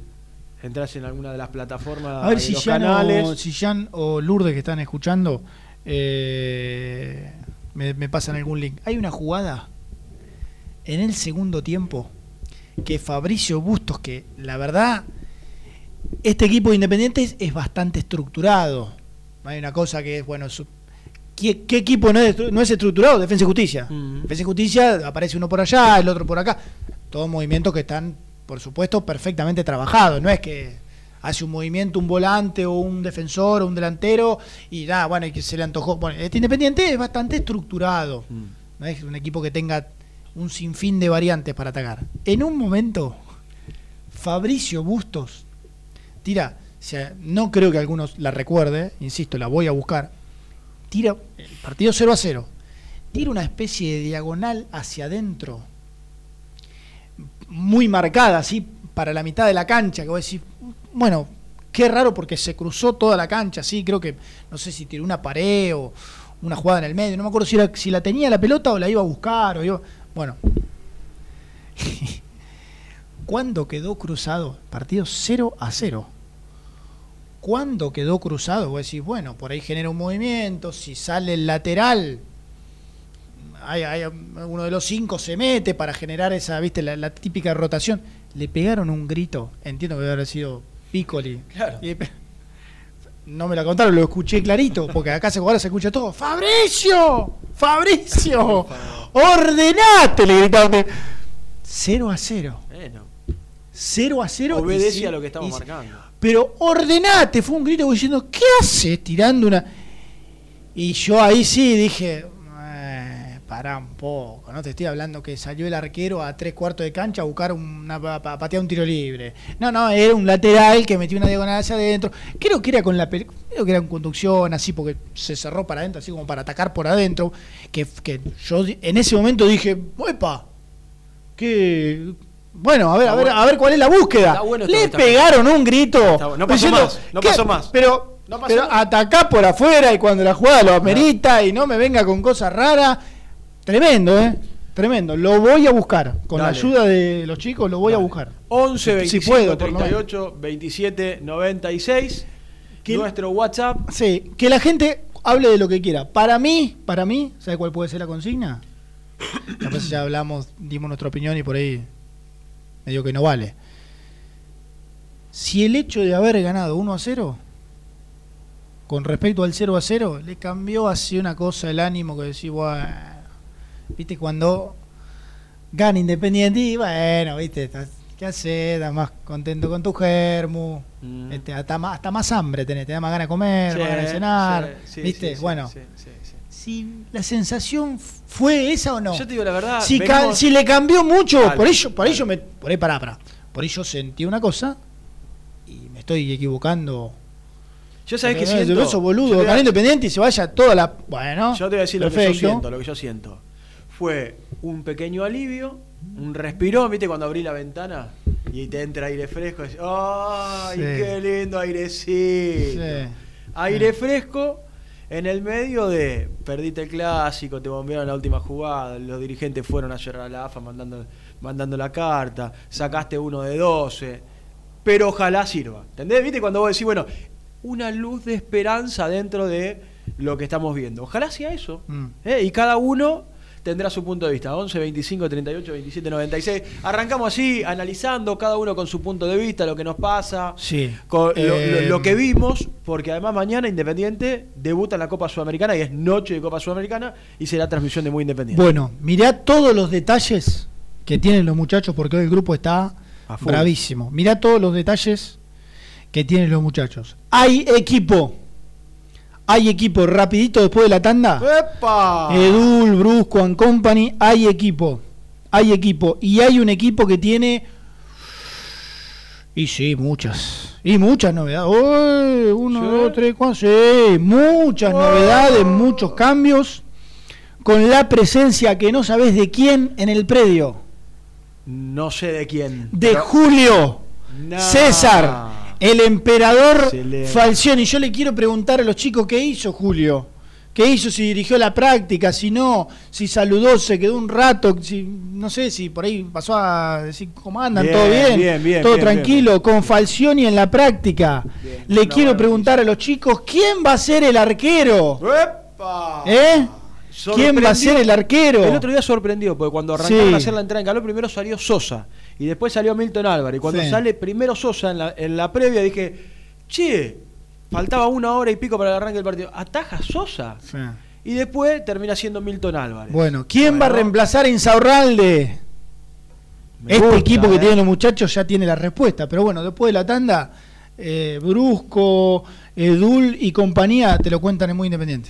Entrás en alguna de las plataformas A ver si los Jan, canales. o, si Jan o Lourdes que están escuchando eh, me, me pasan algún link. Hay una jugada en el segundo tiempo que Fabricio Bustos, que la verdad, este equipo de Independientes es bastante estructurado. Hay una cosa que es, bueno, su- ¿qué, qué equipo no es, estru- no es estructurado? Defensa y Justicia. Mm. Defensa y Justicia aparece uno por allá, el otro por acá. Todos movimientos que están, por supuesto, perfectamente trabajados. No es que hace un movimiento un volante o un defensor o un delantero y nada, bueno, y que se le antojó. Bueno, este Independiente es bastante estructurado. Mm. No es un equipo que tenga un sinfín de variantes para atacar. En un momento, Fabricio Bustos tira, o sea, no creo que algunos la recuerde, insisto, la voy a buscar. Tira partido 0 a 0. Tira una especie de diagonal hacia adentro, muy marcada, así para la mitad de la cancha, que voy a decir, bueno, qué raro porque se cruzó toda la cancha, así creo que, no sé si tiró una pared o una jugada en el medio, no me acuerdo si, era, si la tenía la pelota o la iba a buscar, o iba, bueno. ¿Cuándo quedó cruzado? Partido 0 a 0. ¿Cuándo quedó cruzado? Vos decís, bueno, por ahí genera un movimiento, si sale el lateral, hay, hay- uno de los cinco se mete para generar esa, viste, la, la típica rotación. Le pegaron un grito, entiendo que debe haber sido Piccoli. Claro. Y no me la contaron, lo escuché clarito, porque acá se, ahora se escucha todo. ¡Fabricio! ¡Fabricio! ¡Ordenate! Le gritaron. 0 a 0. Bueno, 0 a 0. obedece y a lo que estamos y marcando. pero ordenate, fue un grito diciendo, ¿qué haces tirando una? Y yo ahí sí dije, pará un poco, no te estoy hablando que salió el arquero a tres cuartos de cancha a buscar una, pa- patear un tiro libre. No, no, era un lateral que metió una diagonal hacia adentro. Creo que era con la creo que era en conducción, así porque se cerró para adentro, así como para atacar por adentro. Que, que yo en ese momento dije, ¡Uepa! Que bueno, a ver, a ver, a ver cuál es la búsqueda. Bueno Le pegaron un grito. Bueno. No pasó diciendo, más, no ¿qué? pasó más. Pero, No pasó pero más. atacá por afuera y cuando la jugada lo amerita y no me venga con cosas raras. Tremendo, ¿eh? Tremendo. Lo voy a buscar. Con la ayuda de los chicos lo voy a buscar. 11 Si 25 puedo, por lo menos. 38 27 96 ¿Quién? nuestro WhatsApp Sí, que la gente hable de lo que quiera. Para mí, para mí, ¿sabe cuál puede ser la consigna? Después ya hablamos, dimos nuestra opinión y por ahí medio que no vale. Si el hecho de haber ganado 1 a 0, con respecto al 0 a 0, le cambió así una cosa el ánimo que decís, bueno, viste cuando gana Independiente y bueno, viste, estás- ¿qué haces? Estás más contento con tu germu, Mm. este, hasta, más, hasta más hambre tenés, te da más ganas de comer, Sí, más ganas de cenar, sí, viste, bueno, si la sensación fue esa o no. Yo te digo la verdad. si, venimos- si le cambió mucho, Dale, por ello, por ello me, por ahí pará, pará. Por ello sentí una cosa y me estoy equivocando. yo sabés que siento. Eso yo boludo, te- ganar independiente y se vaya toda la. Bueno, Yo te voy a decir lo que yo perfecto. siento, lo que yo siento. Fue un pequeño alivio, un respirón, ¿viste? Cuando abrí la ventana y te entra aire fresco. y- ¡Ay, Sí. qué lindo airecito! Sí. Aire fresco en el medio de perdiste el clásico, te bombearon la última jugada, los dirigentes fueron a a la AFA mandando, mandando la carta, sacaste uno de 12, pero ojalá sirva. ¿Entendés? ¿Viste? Cuando vos decís, bueno, una luz de esperanza dentro de lo que estamos viendo. Ojalá sea eso. Mm. ¿eh? Y cada uno tendrá su punto de vista. 11, 25, 38, 27, 96. Arrancamos así, analizando cada uno con su punto de vista, lo que nos pasa, Sí. con lo, Eh, lo- lo que vimos, porque además mañana Independiente debuta en la Copa Sudamericana y es noche de Copa Sudamericana y será transmisión de Muy Independiente. Bueno, mirá todos los detalles que tienen los muchachos porque hoy el grupo está bravísimo. Mirá todos los detalles que tienen los muchachos. Hay equipo. Hay equipo rapidito después de la tanda. ¡Epa! Edul, Brusco and Company, hay equipo. Hay equipo. Y hay un equipo que tiene. Y sí, muchas. Y muchas novedades. Uy, uno, ¿Sí? dos, tres, cuatro. Sí, muchas novedades, muchos cambios. Con la presencia que no sabes de quién en el predio. No sé de quién. De pero- Julio Nah. César, el emperador Excelente. Falcioni. Yo le quiero preguntar a los chicos qué hizo Julio. ¿Qué hizo? Si dirigió la práctica, si no, si saludó, se quedó un rato, si no sé si por ahí pasó a decir cómo andan, Bien, todo bien, bien, bien, todo bien, tranquilo, con Falcioni en la práctica. Bien, Le quiero preguntar a los chicos quién va a ser el arquero. ¡Epa! ¿Eh? ¿Quién va a ser el arquero? El otro día sorprendió, porque cuando arrancaron Sí. a hacer la entrada en calor, primero salió Sosa y después salió Milton Álvarez. Y cuando Sí. sale primero Sosa en la, en la previa, dije, che, faltaba una hora y pico para el arranque del partido. ¿Ataja Sosa? Sí. Y después termina siendo Milton Álvarez. Bueno, ¿quién va a reemplazar a Insaurralde? me este gusta, equipo que ¿eh? tienen los muchachos ya tiene la respuesta. Pero bueno, después de la tanda, eh, Brusco, Edul y compañía te lo cuentan en Muy Independiente.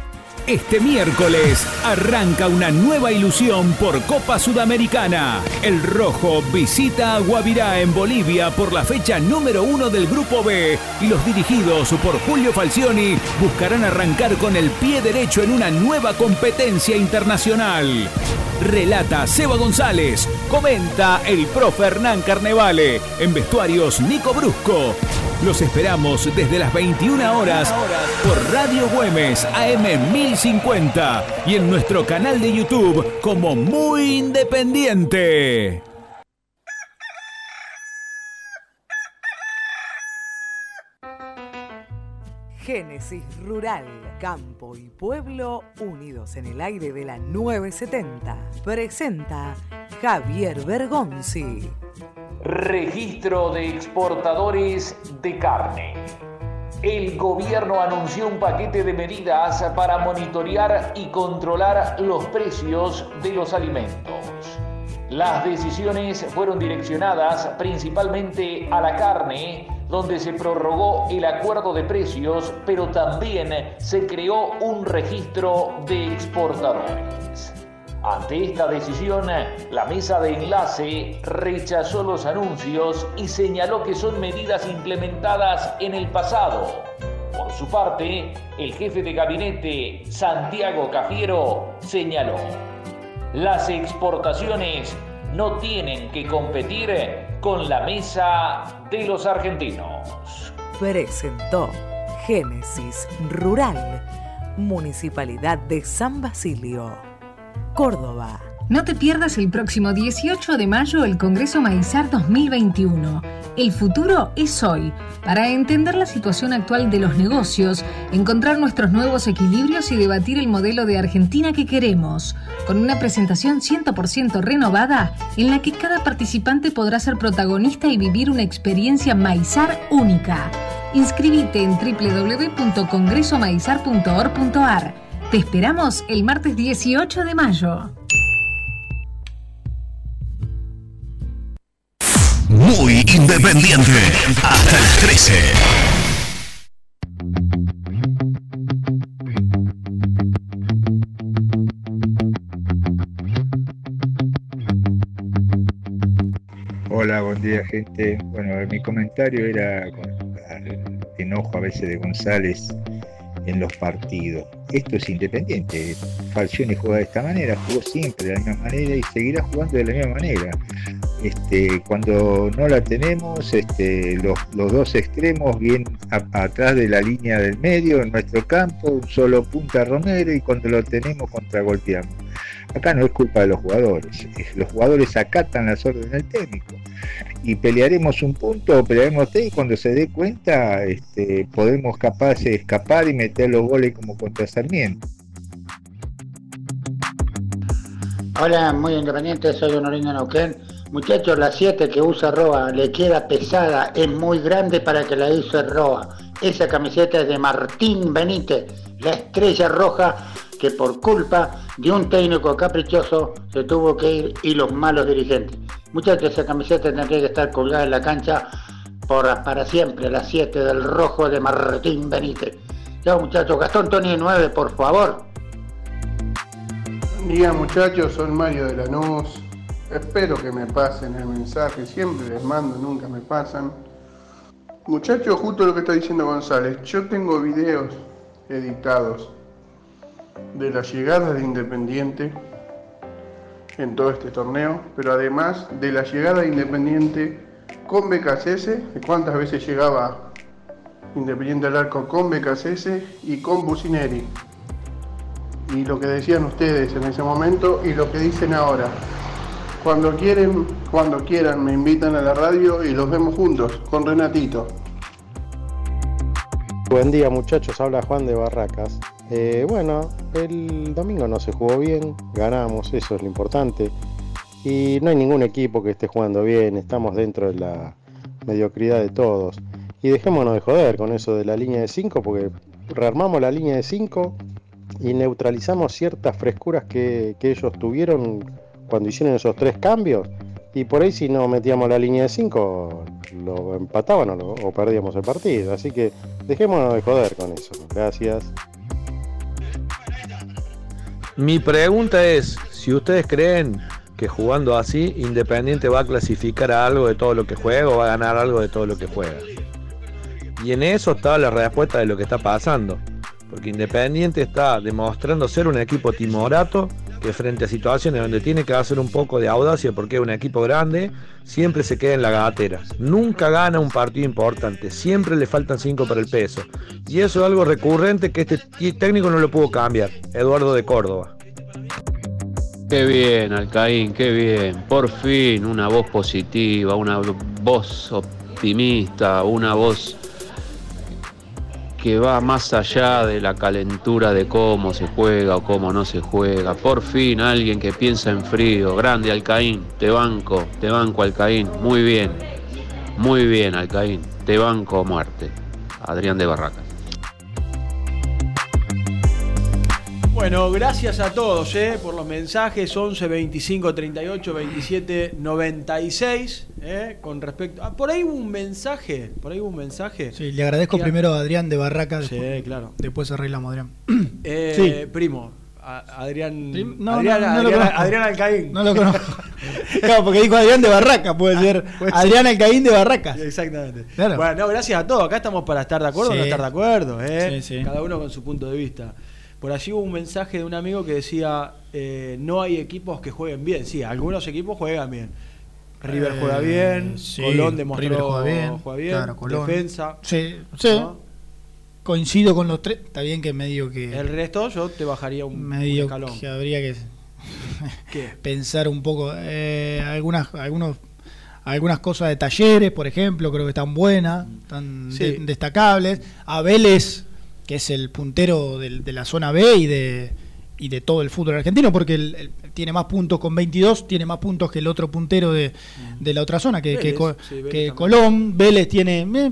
Este miércoles arranca una nueva ilusión por Copa Sudamericana. El Rojo visita a Guavirá en Bolivia por la fecha número uno del Grupo B y los dirigidos por Julio Falcioni buscarán arrancar con el pie derecho en una nueva competencia internacional. Relata Seba González, comenta el profe Hernán Carnevale, en vestuarios Nico Brusco. Los esperamos desde las 21 horas por Radio Güemes AM 1050 y en nuestro canal de YouTube como Muy Independiente. Génesis Rural, Campo y Pueblo unidos en el aire de la 970. Presenta Javier Bergonzi. Registro de exportadores de carne. El gobierno anunció un paquete de medidas para monitorear y controlar los precios de los alimentos. Las decisiones fueron direccionadas principalmente a la carne, donde se prorrogó el acuerdo de precios, pero también se creó un registro de exportadores. Ante esta decisión, la mesa de enlace rechazó los anuncios y señaló que son medidas implementadas en el pasado. Por su parte, el jefe de gabinete, Santiago Cafiero, señaló, las exportaciones no tienen que competir con la mesa de los argentinos. presentó Génesis Rural, Municipalidad de San Basilio, Córdoba. No te pierdas el próximo 18 de mayo el Congreso Maizar 2021. El futuro es hoy. Para entender la situación actual de los negocios, encontrar nuestros nuevos equilibrios y debatir el modelo de Argentina que queremos, con una presentación 100% renovada en la que cada participante podrá ser protagonista y vivir una experiencia Maizar única. Inscribite en www.congresomaizar.org.ar. Te esperamos el martes 18 de mayo. Muy independiente. Hasta el 13. Hola, buen día gente. Bueno, mi comentario era con el enojo a veces de González en los partidos. Esto es independiente. Falcioni juega de esta manera, jugó siempre de la misma manera y seguirá jugando de la misma manera. Este, cuando no la tenemos, este, los, dos extremos bien a- atrás de la línea del medio, en nuestro campo, un solo punta Romero y cuando lo tenemos contragolpeamos. Acá no es culpa de los jugadores, es- los jugadores acatan las órdenes del técnico y pelearemos un punto o pelearemos tres y cuando se dé cuenta este, podemos capaz escapar y meter los goles como contra Sarmiento. Hola, muy independiente, soy Honorino Neuquén. Muchachos, la 7 que usa Roa le queda pesada, es muy grande para que la use Roa. Esa camiseta es de Martín Benítez, la estrella roja que por culpa de un técnico caprichoso se tuvo que ir y los malos dirigentes. Muchachos, esa camiseta tendría que estar colgada en la cancha por, para siempre, la 7 del rojo de Martín Benítez. Chao muchachos, Gastón Tony 9, por favor. Buen día muchachos, soy Mario de Lanús. Espero que me pasen el mensaje, siempre les mando, nunca me pasan. Muchachos, justo lo que está diciendo González, yo tengo videos editados de la llegada de Independiente en todo este torneo, pero además de la llegada de Independiente con BKCS, de cuántas veces llegaba Independiente al arco con BKCS y con Bucineri y lo que decían ustedes en ese momento y lo que dicen ahora. Cuando quieren, cuando quieran, me invitan a la radio y los vemos juntos con Renatito. Buen día muchachos, habla Juan de Barracas. Eh, bueno, el domingo no se jugó bien, ganamos, eso es lo importante. Y no hay ningún equipo que esté jugando bien, estamos dentro de la mediocridad de todos. Y dejémonos de joder con eso de la línea de 5, porque rearmamos la línea de 5 y neutralizamos ciertas frescuras que, que ellos tuvieron cuando hicieron esos tres cambios. Y por ahí si no metíamos la línea de 5, lo empataban o, o perdíamos el partido. Así que dejémonos de joder con eso. Gracias. Mi pregunta es, si ustedes creen que jugando así, Independiente va a clasificar a algo de todo lo que juega o va a ganar algo de todo lo que juega. Y en eso está la respuesta de lo que está pasando. Porque Independiente está demostrando ser un equipo timorato que frente a situaciones donde tiene que hacer un poco de audacia porque es un equipo grande, siempre se queda en la gatera. Nunca gana un partido importante, siempre le faltan 5 para el peso. Y eso es algo recurrente que este técnico no lo pudo cambiar, Eduardo de Córdoba. Qué bien, Alcaín, qué bien. Por fin una voz positiva, una voz optimista, una voz que va más allá de la calentura de cómo se juega o cómo no se juega. Por fin alguien que piensa en frío. Grande Alcaín, te banco, te banco Alcaín. Muy bien, muy bien Alcaín, te banco muerte. Adrián de Barracas. Bueno, gracias a todos eh, por los mensajes 11 25 38 27 96 eh, con respecto ah, por ahí hubo un mensaje por ahí hubo un mensaje Sí, le agradezco Que- primero a Adrián de Barraca. Sí, después, claro. Después arreglamos, Adrián. Eh, Sí. primo a- Adrián Prim- no, Adrián, no, no lo Adrián- conozco. Adrián Alcaín No lo conozco. Claro, porque dijo Adrián de Barraca, puede ser. Adrián Alcaín de Barracas. Exactamente. Claro. Bueno, no, gracias a todos. Acá estamos para estar de acuerdo o no estar de acuerdo. ¿eh? Cada uno con su punto de vista. Por allí hubo un mensaje de un amigo que decía, eh, no hay equipos que jueguen bien. Sí, algunos equipos juegan bien. River Eh, juega bien, sí, Colón demostró River juega bien, juega bien, claro, Colón. defensa. Sí, sí. ¿no? Coincido con los tres. Está bien que medio que. El resto yo te bajaría un, un medio escalón. que habría que pensar un poco. eh, algunas, algunos, algunas cosas de talleres, por ejemplo, creo que están buenas, están Sí. de- destacables. A Vélez, que es el puntero del- de la zona B y de, y de todo el fútbol argentino, porque el- el- tiene más puntos con 22, tiene más puntos que el otro puntero de, de la otra zona, que, que Vélez, sí, que. Colón. Vélez tiene eh,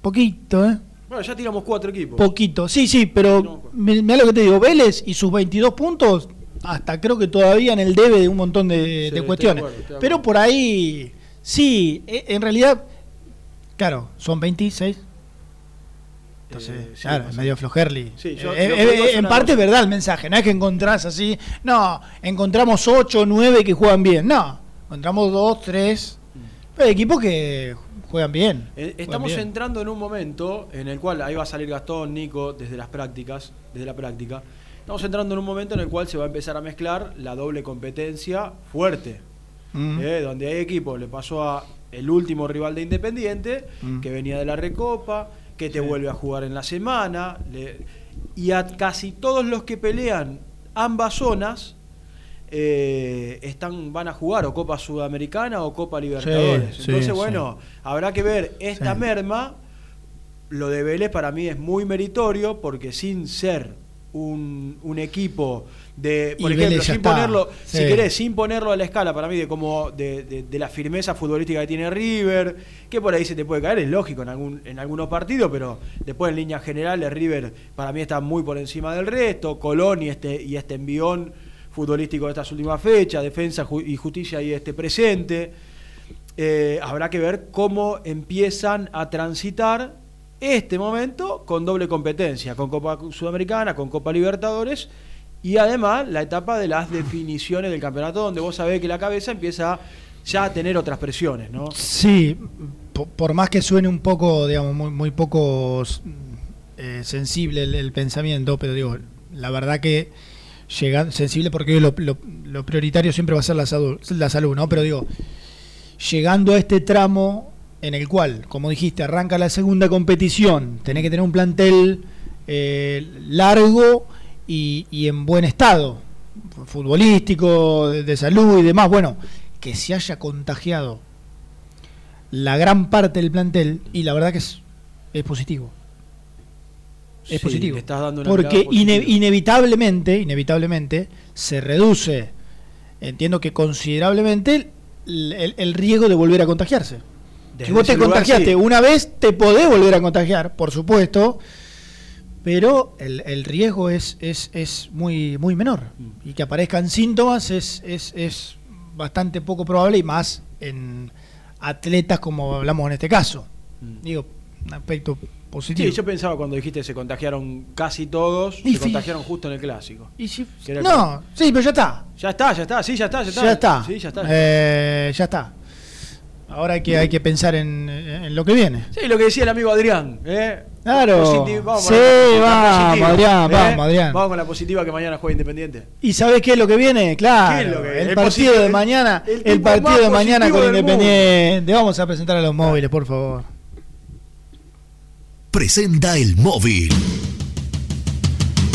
poquito, ¿eh? Bueno, ya tiramos cuatro equipos. Poquito, sí, sí, pero mira lo que te digo, Vélez y sus 22 puntos, hasta creo que todavía en el debe de un montón de, cuestiones. acuerdo, pero por ahí, sí, e- en realidad, claro, son 26. Entonces, Eh, sí, claro, más es o medio flojerli. Sí, yo- Eh, eh, es en parte es verdad el mensaje, no es que encontrás así, no, encontramos 8 o 9 que juegan bien, no, encontramos 2, 3, pero equipos que juegan bien. Eh, juegan Estamos bien. entrando en un momento en el cual ahí va a salir Gastón, Nico, desde las prácticas, desde la práctica. Estamos entrando en un momento en el cual se va a empezar a mezclar la doble competencia fuerte. Mm. eh, donde hay equipos, le pasó a el último rival de Independiente, Mm. que venía de la Recopa, que te vuelve a jugar en la semana, le- y a casi todos los que pelean ambas zonas eh, están, van a jugar o Copa Sudamericana o Copa Libertadores. Sí, Entonces, sí, bueno, habrá que ver esta merma. Lo de Vélez para mí es muy meritorio porque sin ser un, un equipo de, por Y ejemplo, sin está. ponerlo, si querés, sin ponerlo a la escala para mí de como de, de- de la firmeza futbolística que tiene River, que por ahí se te puede caer, es lógico en algún, en algunos partidos, pero después en líneas generales River para mí está muy por encima del resto, Colón y este, y este envión futbolístico de estas últimas fechas, defensa ju- y justicia y este presente. Eh, habrá que ver cómo empiezan a transitar este momento con doble competencia, con Copa Sudamericana, con Copa Libertadores y además la etapa de las definiciones del campeonato donde vos sabés que la cabeza empieza ya a tener otras presiones, ¿no? Sí, po- por más que suene un poco, digamos, muy, muy poco eh, sensible el, el pensamiento, pero digo, la verdad que llega sensible porque lo, lo- lo prioritario siempre va a ser la salud, la salud, ¿no? Pero digo, llegando a este tramo en el cual, como dijiste, arranca la segunda competición, tenés que tener un plantel eh, largo y, y en buen estado, futbolístico, de, de salud y demás, bueno, que se haya contagiado la gran parte del plantel y la verdad que es, es positivo. Es Sí, positivo. le estás dando una Porque ine- inevitablemente, inevitablemente, se reduce, entiendo que considerablemente, el, el- el riesgo de volver a contagiarse. Desde si vos te lugar, contagiaste sí. una vez, te podés volver a contagiar, por supuesto, pero el, el riesgo es, es, es muy, muy menor. Mm. Y que aparezcan síntomas es, es, es bastante poco probable y más en atletas como hablamos en este caso. Digo, un aspecto positivo. Mm. Sí, yo pensaba cuando dijiste se contagiaron casi todos, Y se contagiaron justo en el clásico. Y si- no, sí, pero ya está. Ya está, ya está, sí, ya está, ya está. Ya está. Sí, ya está. Eh, ya está. Ahora hay que, hay que pensar en, en lo que viene. Sí, lo que decía el amigo Adrián. ¿eh? Claro. Vamos Sí, con la- la vamos, positiva, Adrián, ¿eh? vamos, Adrián. Vamos con la positiva que mañana juega Independiente. ¿Y sabes qué es lo que viene? Claro. ¿Qué es lo que- el, el partido positivo- de mañana. el partido de mañana con Independiente. Vamos a presentar a los móviles, por favor. Presenta el móvil.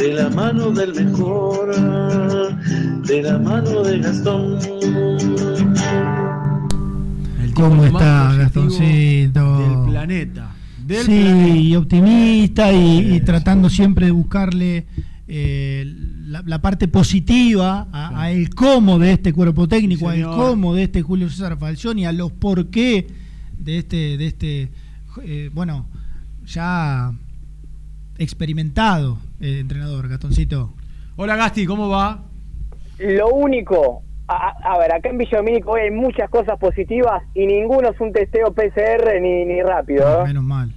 de la mano del mejor, de la mano de Gastón. ¿Cómo más está, Gastoncito? Del planeta. Del sí, planeta. y optimista y, y tratando siempre de buscarle eh, la, la parte positiva a, a el cómo de este cuerpo técnico, al señor. cómo de este Julio César Falcioni, a los por qué de este, de este eh, bueno, ya experimentado eh, entrenador, Gastoncito. Hola Gasti, ¿cómo va? Lo único A, a ver, acá en Villa Domínico hoy hay muchas cosas positivas y ninguno es un testeo PCR ni, ni rápido. ¿eh? Menos mal.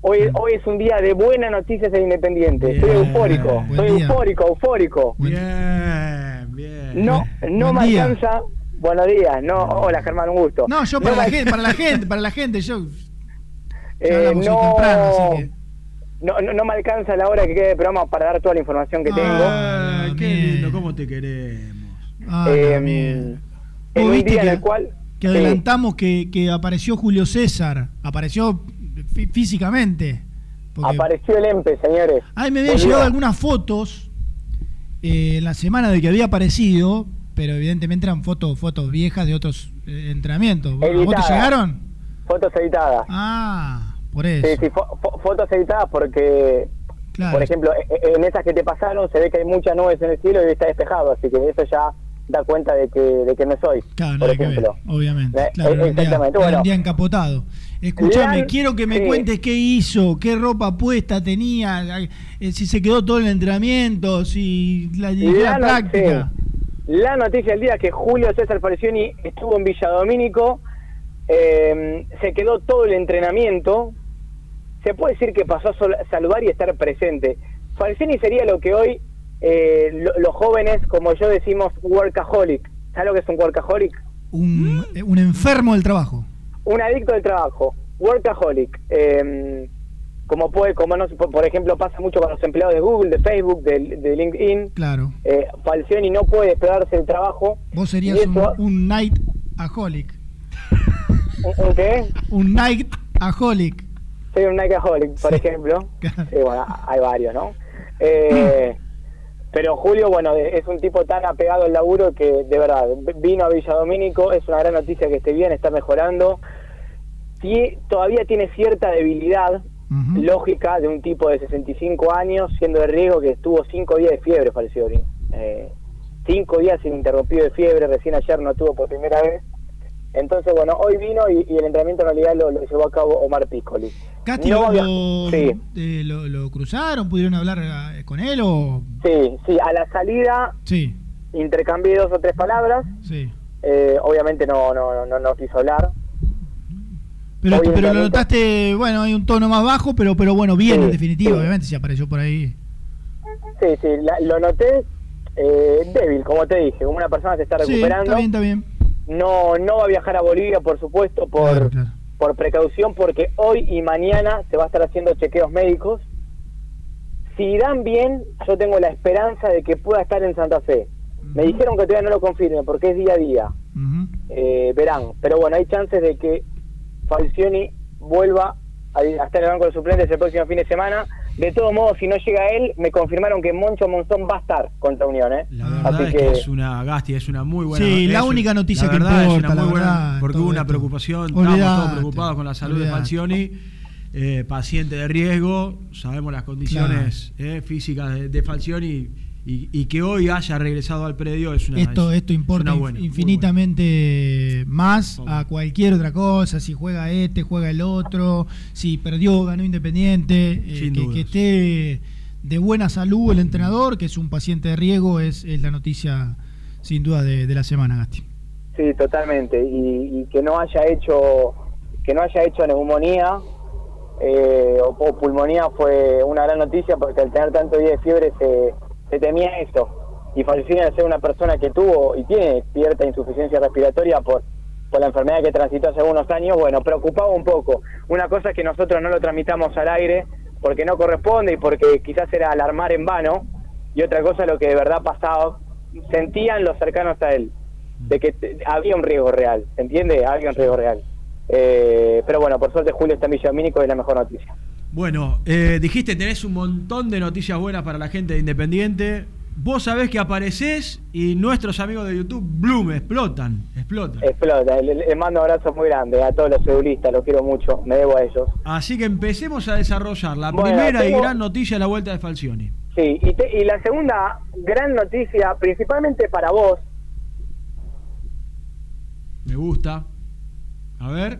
Hoy, hoy es un día de buenas noticias de Independiente. Estoy eufórico, estoy eufórico, eufórico. Bien, bien. No, no Buen me día. alcanza. Buenos días, no, hola Germán, un gusto. No, yo para, No la me- gente, para la gente, para la gente, yo. Eh, no, temprano, así que- no, no, no me alcanza la hora que quede de programa para dar toda la información que Ah, qué lindo, cómo te queremos. Ah, tengo. Eh, en un viste día en que- el cual Que Sí. adelantamos que, que apareció Julio César. Apareció fí- físicamente. Porque- apareció el EMPE, señores. Ay, me habían llegado algunas fotos eh, en la semana de que había aparecido, pero evidentemente eran fotos, fotos viejas de otros eh, entrenamientos. ¿A vos te Editadas. llegaron? Fotos editadas. Ah, por eso. Sí, sí, fo- fo- fotos editadas porque, Claro. por ejemplo, e- e- en esas que te pasaron se ve que hay muchas nubes en el cielo y está despejado, así que eso ya da cuenta de que, de que no soy, Claro, por que ver, ejemplo. obviamente. Eh, Claro, eh, era un día- exactamente, bueno. día encapotado. Escuchame, quiero que me sí. cuentes qué hizo, qué ropa puesta tenía, eh, si se quedó todo el entrenamiento, si la, la práctica. sí. La noticia del día es que Julio César Falcioni estuvo en Villa Domínico, eh, se quedó todo el entrenamiento, se puede decir que pasó a sol- saludar y estar presente. Falcioni sería lo que hoy eh, lo- los jóvenes, como yo decimos, workaholic. ¿Sabes lo que es un workaholic? Un, eh, un enfermo del trabajo. Un adicto del trabajo, workaholic. Eh, como puede, como no, por ejemplo, pasa mucho con los empleados de Google, de Facebook, de, de LinkedIn. Claro. Eh, Falcioni no puede despegarse del trabajo. Vos serías un, eso- un night aholic. ¿Un, un qué? Un night aholic. Soy un Nikeaholic, por ejemplo. Sí, bueno, hay varios, ¿no? Eh, pero Julio, bueno, es un tipo tan apegado al laburo que, de verdad, vino a Villa Domínico, es una gran noticia que esté bien, está mejorando. Todavía tiene cierta debilidad lógica de un tipo de 65 años, siendo de riesgo que estuvo 5 días de fiebre, Falcioni. Eh, 5 días ininterrumpido de fiebre, recién ayer no tuvo por primera vez. Entonces, bueno, hoy vino y, y el entrenamiento en realidad lo, lo llevó a cabo Omar Piccoli. Casti, No lo, sí. eh, lo- lo cruzaron? ¿Pudieron hablar eh, con él o...? Sí, sí, a la salida Sí, intercambié dos o tres palabras. sí. Eh, obviamente no, no, no, no quiso hablar. Pero, pero lo notaste, bueno, hay un tono más bajo, pero pero bueno, bien Sí, en definitiva, sí. obviamente, si apareció por ahí. Sí, sí, la- lo noté eh, débil, como te dije, como una persona se está Sí, recuperando. está bien, está bien. No, no va a viajar a Bolivia, por supuesto, por, por precaución, porque hoy y mañana se va a estar haciendo chequeos médicos. Si irán bien, yo tengo la esperanza de que pueda estar en Santa Fe. Me dijeron que todavía no lo confirmen porque es día a día. Eh, verán, pero bueno, hay chances de que Falcioni vuelva a, a estar en el banco de suplentes el próximo fin de semana. De todos modos, si no llega él, me confirmaron que Moncho Monzón va a estar contra Unión, ¿eh? La verdad Así es que es una Gasti, es una muy buena Sí, la única noticia la que verdad, es importa, una la muy buena, verdad, porque hubo una esto. preocupación, estábamos todos preocupados con la salud de. Falcioni, eh, paciente de riesgo, sabemos las condiciones eh, físicas de, de Falcioni y, y que hoy haya regresado al predio es una Esto, es- esto es importa buena, infinitamente más a cualquier otra cosa, si juega este, juega el otro, si perdió, ganó Independiente, eh, Sin que, esté de buena salud el entrenador, que es un paciente de riesgo, es, es la noticia sin duda de, de la semana, Gasti. Sí, totalmente. Y, y que no haya hecho que no haya hecho neumonía eh, o, o pulmonía fue una gran noticia porque al tener tanto día de fiebre se, se temía eso. Y Falcioni al ser una persona que tuvo y tiene cierta insuficiencia respiratoria por, por la enfermedad que transitó hace algunos años, bueno, preocupaba un poco. Una cosa es que nosotros no lo transmitamos al aire porque no corresponde y porque quizás era alarmar en vano, y otra cosa lo que de verdad pasaba, sentían los cercanos a él de que había un riesgo real, ¿se entiende? Había un riesgo real. Eh, pero bueno, por suerte Julio está en Villa Domínico y es la mejor noticia. Bueno, eh, dijiste tenés un montón de noticias buenas para la gente de Independiente. Vos sabés que apareces y nuestros amigos de YouTube, Bloom, explotan, explotan. Explota, le, le mando un abrazo muy grande a todos los cedulistas, los quiero mucho, me debo a ellos. Así que empecemos a desarrollar la Bueno, primera tengo- y gran noticia de la vuelta de Falcioni. Sí, y, te- y la segunda gran noticia, principalmente para vos, Me gusta. A ver.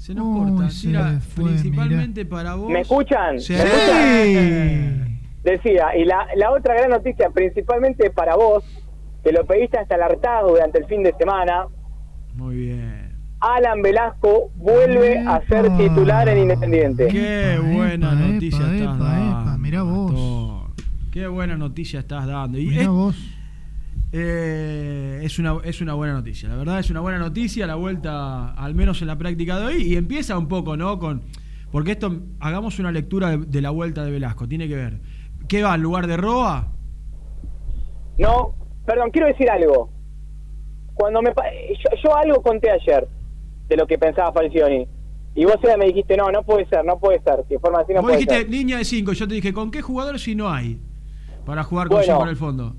Se nos Uy, corta. se Tira, fue, principalmente para vos. ¿me escuchan? Sí. ¿Me escuchan? Decía, y la, la otra gran noticia, principalmente para vos, te lo pediste hasta el durante el fin de semana. Muy bien. Alan Velasco vuelve a ser titular en Independiente. Qué buena noticia estás dando. mirá vos. Qué buena noticia estás dando. Y Mirá es, vos. Eh, es, una, es una buena noticia. La verdad es una buena noticia la vuelta, al menos en la práctica de hoy. Y empieza un poco, ¿no? Con Porque esto, hagamos una lectura de, de la vuelta de Velasco. Tiene que ver. ¿Qué va en lugar de Roa? No, perdón, quiero decir algo. Cuando me yo, yo algo conté ayer de lo que pensaba Falcioni. Y vos me dijiste, no, no puede ser, no puede ser. Que forma así no Vos puede dijiste ser. línea de 5. Yo te dije, ¿con qué jugadores si no hay? Para jugar con Bueno. 5 en el fondo.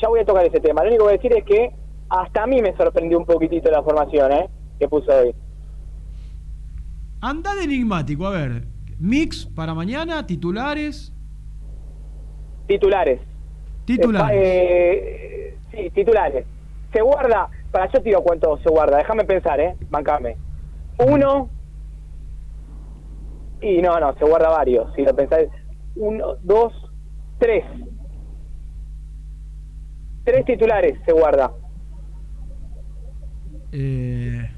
Ya voy a tocar ese tema. Lo único que voy a decir es que hasta a mí me sorprendió un poquitito la formación, ¿eh? Que puso hoy. Anda de enigmático, a ver. Mix para mañana, titulares. Titulares. Titulares. Eh, sí, titulares. Se guarda, para yo te digo cuánto se guarda, déjame pensar, ¿eh? Bancame. Uno. Y no, no, se guarda varios, si lo pensáis. Uno, dos, tres. Tres titulares se guarda. Eh,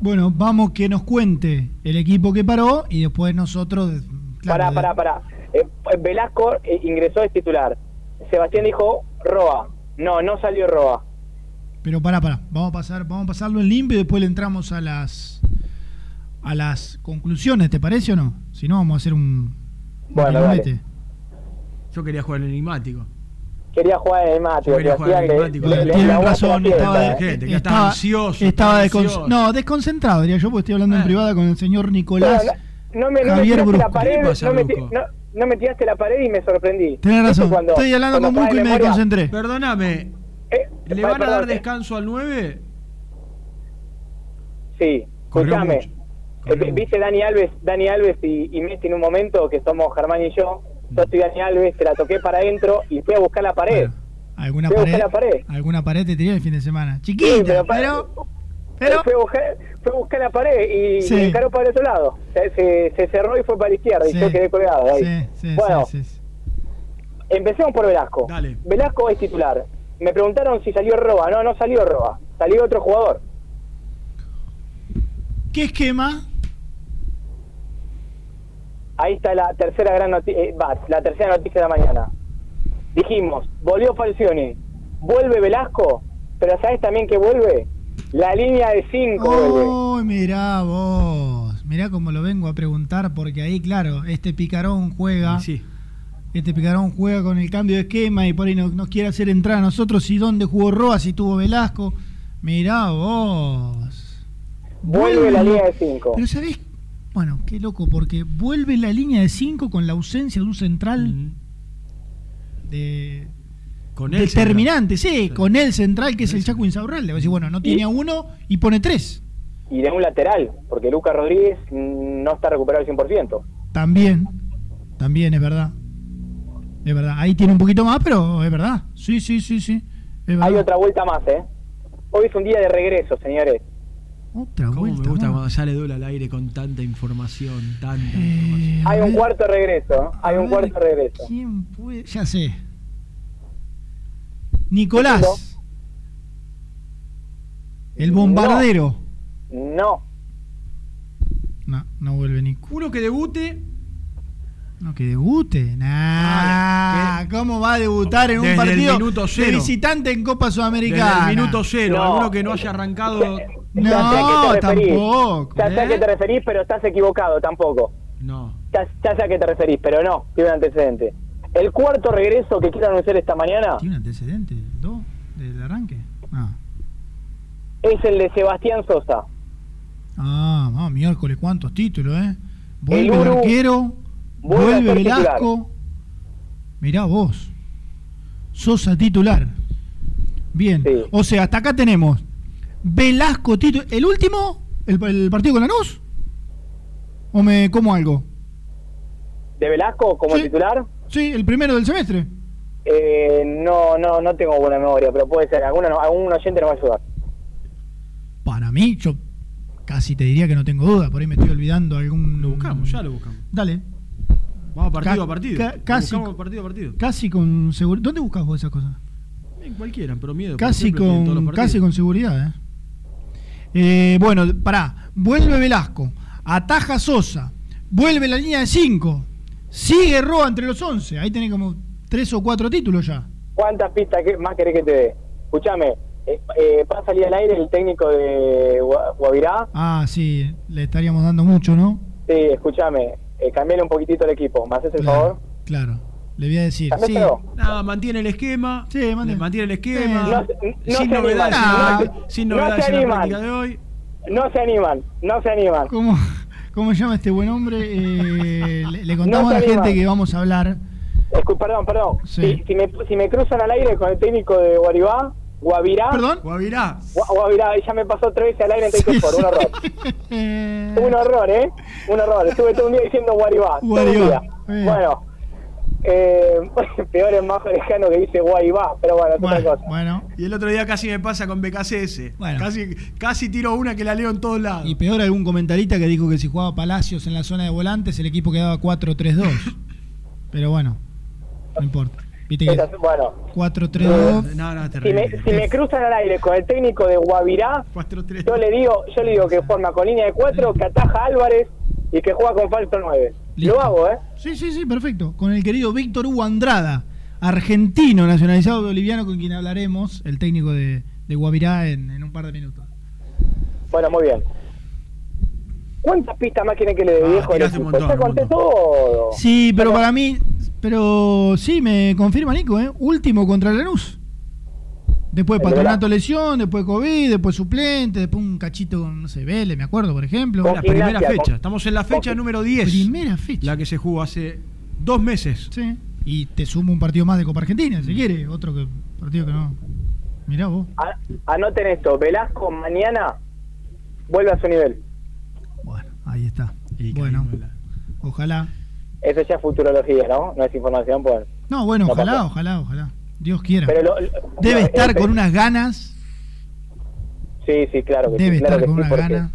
Bueno, vamos que nos cuente el equipo que paró y después nosotros. claro, Pará, pará, pará. Eh, Velasco eh, ingresó de titular. Sebastián dijo Roa. No, no salió Roa. Pero pará, pará. Vamos a pasar, vamos a pasarlo en limpio y después le entramos a las a las conclusiones, ¿te parece o no? Si no, vamos a hacer un, Bueno, yo quería jugar en enigmático. Quería jugar en el mate. Quería jugar en enigmático. Tienen razón, estaba, Gente, que estaba- ansioso. estaba descon- no, desconcentrado, diría yo, porque estoy hablando en privada con el señor Nicolás No me, no me Javier tiraste la Brusco. pared, ¿Qué pasa, no, me, no, no me tiraste la pared y me sorprendí. Tenés ¿Viste razón, cuando- estoy hablando con Brusco y me desconcentré. Perdóname. Eh, ¿Le van a dar descanso al 9? Sí, escúchame. Eh, Viste Dani Alves, Dani Alves y, y Messi en un momento que somos Germán y yo. Yo estoy Dani Alves, te la toqué para adentro y fui a buscar la pared. alguna Fui a buscar pared, la pared. alguna pared te tiré el fin de semana. Sí, Chiquita, pa- pero, pero... Fui, a buscar, fui a buscar la pared y Sí. me encaró para el otro lado. Se, se- se cerró y fue para la izquierda Sí. y yo quedé colgado ahí. Sí, sí, bueno, sí, sí, sí. empecemos por Velasco. Velasco es titular. Me preguntaron si salió Roa. No, no salió Roa. Salió otro jugador. ¿Qué esquema? Ahí está la tercera gran noticia, la tercera noticia de la mañana. Dijimos, volvió Falcioni, vuelve Velasco, pero ¿sabes también que vuelve? La línea de 5 vuelve. Oh, mirá vos. Mirá cómo lo vengo a preguntar, porque ahí, claro, este picarón juega. Este picarón juega con el cambio de esquema y por ahí no- nos quiere hacer entrar a nosotros. ¿Y dónde jugó Roa? Si tuvo Velasco. Mirá vos. Vuelve la línea de 5. Pero ¿sabés? Bueno, qué loco, porque vuelve la línea de 5 con la ausencia de un central de, Con el determinante, sí, con el central que es el Chaco Insaurralde. Va a decir, bueno, no tiene a uno y pone tres. Y de un lateral, porque Lucas Rodríguez no está recuperado al 100%. También, también es verdad. Es verdad. Ahí tiene un poquito más, pero es verdad. Sí, sí, sí, sí. Hay otra vuelta más, ¿eh? Hoy es un día de regreso, señores. Otra ¿Cómo vuelta. me gusta más. cuando sale duela al aire con tanta información? Tanta Eh, Hay un cuarto regreso, hay un cuarto regreso. ¿Quién puede? Ya sé. Nicolás. El bombardero. No. No, no vuelve ni. Uno que debute. No, que debute. Nah, ¿Cómo va a debutar en un Desde el partido minuto de cero. visitante en Copa Desde Sudamericana? el minuto cero. No. Alguno que no haya arrancado. Ya sé a qué te referís. tampoco, Ya sé a ¿eh? qué te referís, pero estás equivocado tampoco. No. Ya, ya sé a qué te referís, pero no, tiene un antecedente. El cuarto regreso que quiero anunciar esta mañana ¿Tiene un antecedente? ¿Dos? ¿Del arranque? Ah, es el de Sebastián Sosa. ah, ah, miércoles, cuántos títulos, ¿eh? Vuelve El Uru arquero, vuelve titular. Velasco. Mirá vos. Sosa titular. Bien. O sea, hasta acá tenemos Velasco titular. ¿El último? ¿El, el partido con Lanús? ¿O me como algo? ¿De Velasco como Sí. titular? Sí, el primero del semestre. Eh, no, no, no tengo buena memoria, pero puede ser. Alguno, no- algún oyente nos va a ayudar. Para mí, yo casi te diría que no tengo duda. Por ahí me estoy olvidando algún. Lo buscamos, ya lo buscamos. Dale. Vamos partido Ca- a partido. ca- casi, buscamos partido a partido. casi con seguridad. ¿Dónde buscas vos esas cosas? cualquiera, pero miedo. Casi con, casi con seguridad. ¿eh? Eh, bueno, pará. Vuelve Velasco. Ataja Sosa. Vuelve la línea de 5. Sigue Roa entre los 11. Ahí tenés como 3 o 4 títulos ya. ¿Cuántas pistas más querés que te dé? Escúchame, eh, eh, va a salir al aire el técnico de Gua- Guavirá. Ah, sí. Le estaríamos dando mucho, ¿no? Sí, escúchame, eh, cambiale un poquitito el equipo. ¿Me haces el favor? Claro. Le voy a decir. Sí. Nada, mantiene el esquema. Sí, mantiene, mantiene el esquema. No no sin se novedades, animan. sin, No novedades se en la animan. práctica de hoy. No se animan, no se animan. ¿Cómo, cómo llama este buen hombre? Eh, le, le contamos No a la gente que vamos a hablar. Escu- perdón, perdón. Sí. Si, si me, si me cruzan al aire con el técnico de Guaribá, Guavirá. ¿Perdón? Guavirá. Gua- Guavirá, ya me pasó tres veces al aire en Take por un horror. un horror, ¿eh? Un horror. Estuve todo un día diciendo Guaribá. todo un Guaribá. día. Bueno. Eh, peor es más lejano que dice Guaibá, pero bueno, es otra cosa. Bueno. Y el otro día casi me pasa con BKCS. Bueno. Casi, casi tiro una que la leo en todos lados. Y peor algún comentarista que dijo que si jugaba Palacios en la zona de volantes el equipo quedaba 4-3-2. Pero bueno, no importa. Viste que Esas- bueno, 4-3-2. No, no, si me, si me cruzan al aire con el técnico de Guavirá, yo le digo, yo le digo que forma con línea de cuatro, que ataja a Álvarez y que juega con falso 9. Lo hago, ¿eh? Sí, sí, sí, perfecto. Con el querido Víctor Hugo Andrada, argentino nacionalizado boliviano con quien hablaremos, el técnico de, de Guavirá en, en un par de minutos. Bueno, muy bien. ¿Cuántas pistas más quieren que le dé viejo tiraste un equipo? montón, conté todo. Sí, pero para mí, pero sí, me confirma Nico, ¿eh? Último contra Lanús. Después Patronato lesión, después COVID, después suplente, después un cachito con, no sé, Vélez, me acuerdo, por ejemplo. la primera fecha. Estamos en la fecha número 10. Primera fecha. La que se jugó hace dos meses. Sí. Y te sumo un partido más de Copa Argentina, si quiere. Otro que, partido que no. Mirá vos. A- Anoten esto, Velasco mañana vuelve a su nivel. Ahí está. Bueno, ojalá. Eso ya es futurología, ¿no? No es información, pues. No, bueno, No ojalá, ojalá, ojalá. Dios quiera. Pero lo- lo- Debe no, estar el- con unas ganas. Sí, sí, claro que Debe sí. claro estar que con sí, unas porque, ganas.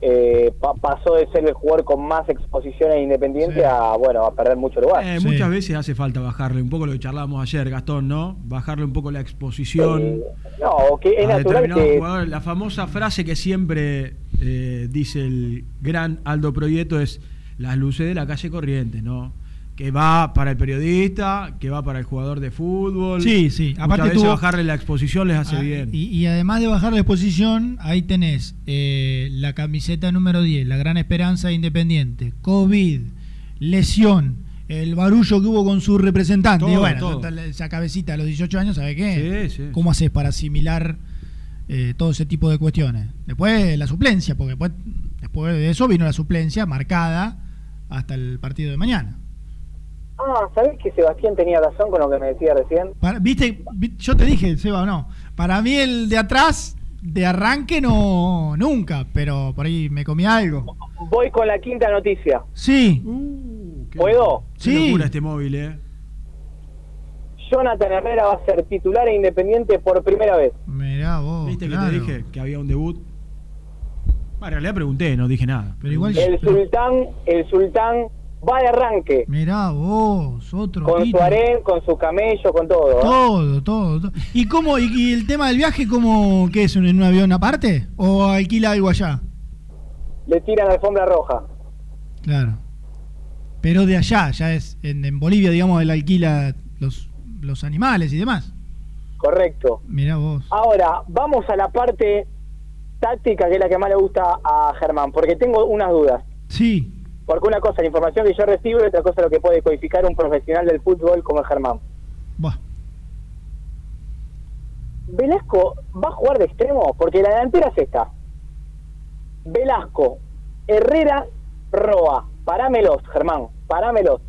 eh, pa- pasó de ser el jugador con más exposiciones independiente a, bueno, a perder mucho lugar. Eh, Muchas veces hace falta bajarle un poco lo que charlábamos ayer, Gastón, ¿no? Bajarle un poco la exposición. Eh, no, que es a natural que. La famosa frase que siempre eh, dice el gran Aldo Proyecto es las luces de la calle Corrientes, ¿no? Que va para el periodista, que va para el jugador de fútbol. Sí, sí. Aparte veces tuvo- bajarle la exposición les hace Ah, bien. Y, y además de bajar la exposición, ahí tenés eh, la camiseta número 10, la gran esperanza de Independiente, COVID, lesión, el barullo que hubo con su representante. Todo, y bueno, todo. esa cabecita a los 18 años, ¿sabe qué? Sí, sí. ¿Cómo haces para asimilar eh, todo ese tipo de cuestiones? Después la suplencia, porque después, después de eso vino la suplencia marcada hasta el partido de mañana. Ah, ¿sabés que Sebastián tenía razón con lo que me decía recién? Para- ¿Viste? Vi- Yo te dije, Seba, no. Para mí el de atrás, de arranque, no, nunca, pero por ahí me comí algo. Voy con la quinta noticia. Sí. ¿Puedo? Qué locura este móvil, ¿eh? Jonathan Herrera va a ser titular e independiente por primera vez. Mirá vos. ¿Viste claro. que te dije que había un debut? Bueno, en realidad pregunté, no dije nada. Pero igual- El sultán, el sultán va de arranque. Mirá vos, otro Con su título. harén, con su camello, con todo. ¿eh? Todo, todo, todo. ¿Y cómo, y, y el tema del viaje, cómo, qué es, en un avión aparte? ¿O alquila algo allá? Le tiran alfombra roja. Claro. Pero de allá, ya es, en, en Bolivia, digamos, él alquila los, los animales y demás. Correcto. Mirá vos. Ahora, vamos a la parte táctica, que es la que más le gusta a Germán, porque tengo unas dudas. Sí. Porque una cosa es la información que yo recibo y otra cosa es lo que puede codificar un profesional del fútbol como es Germán. Buah. ¿Velasco va a jugar de extremo? Porque la delantera es esta. Velasco, Herrera, Roa. Parámelos, Germán, parámelos.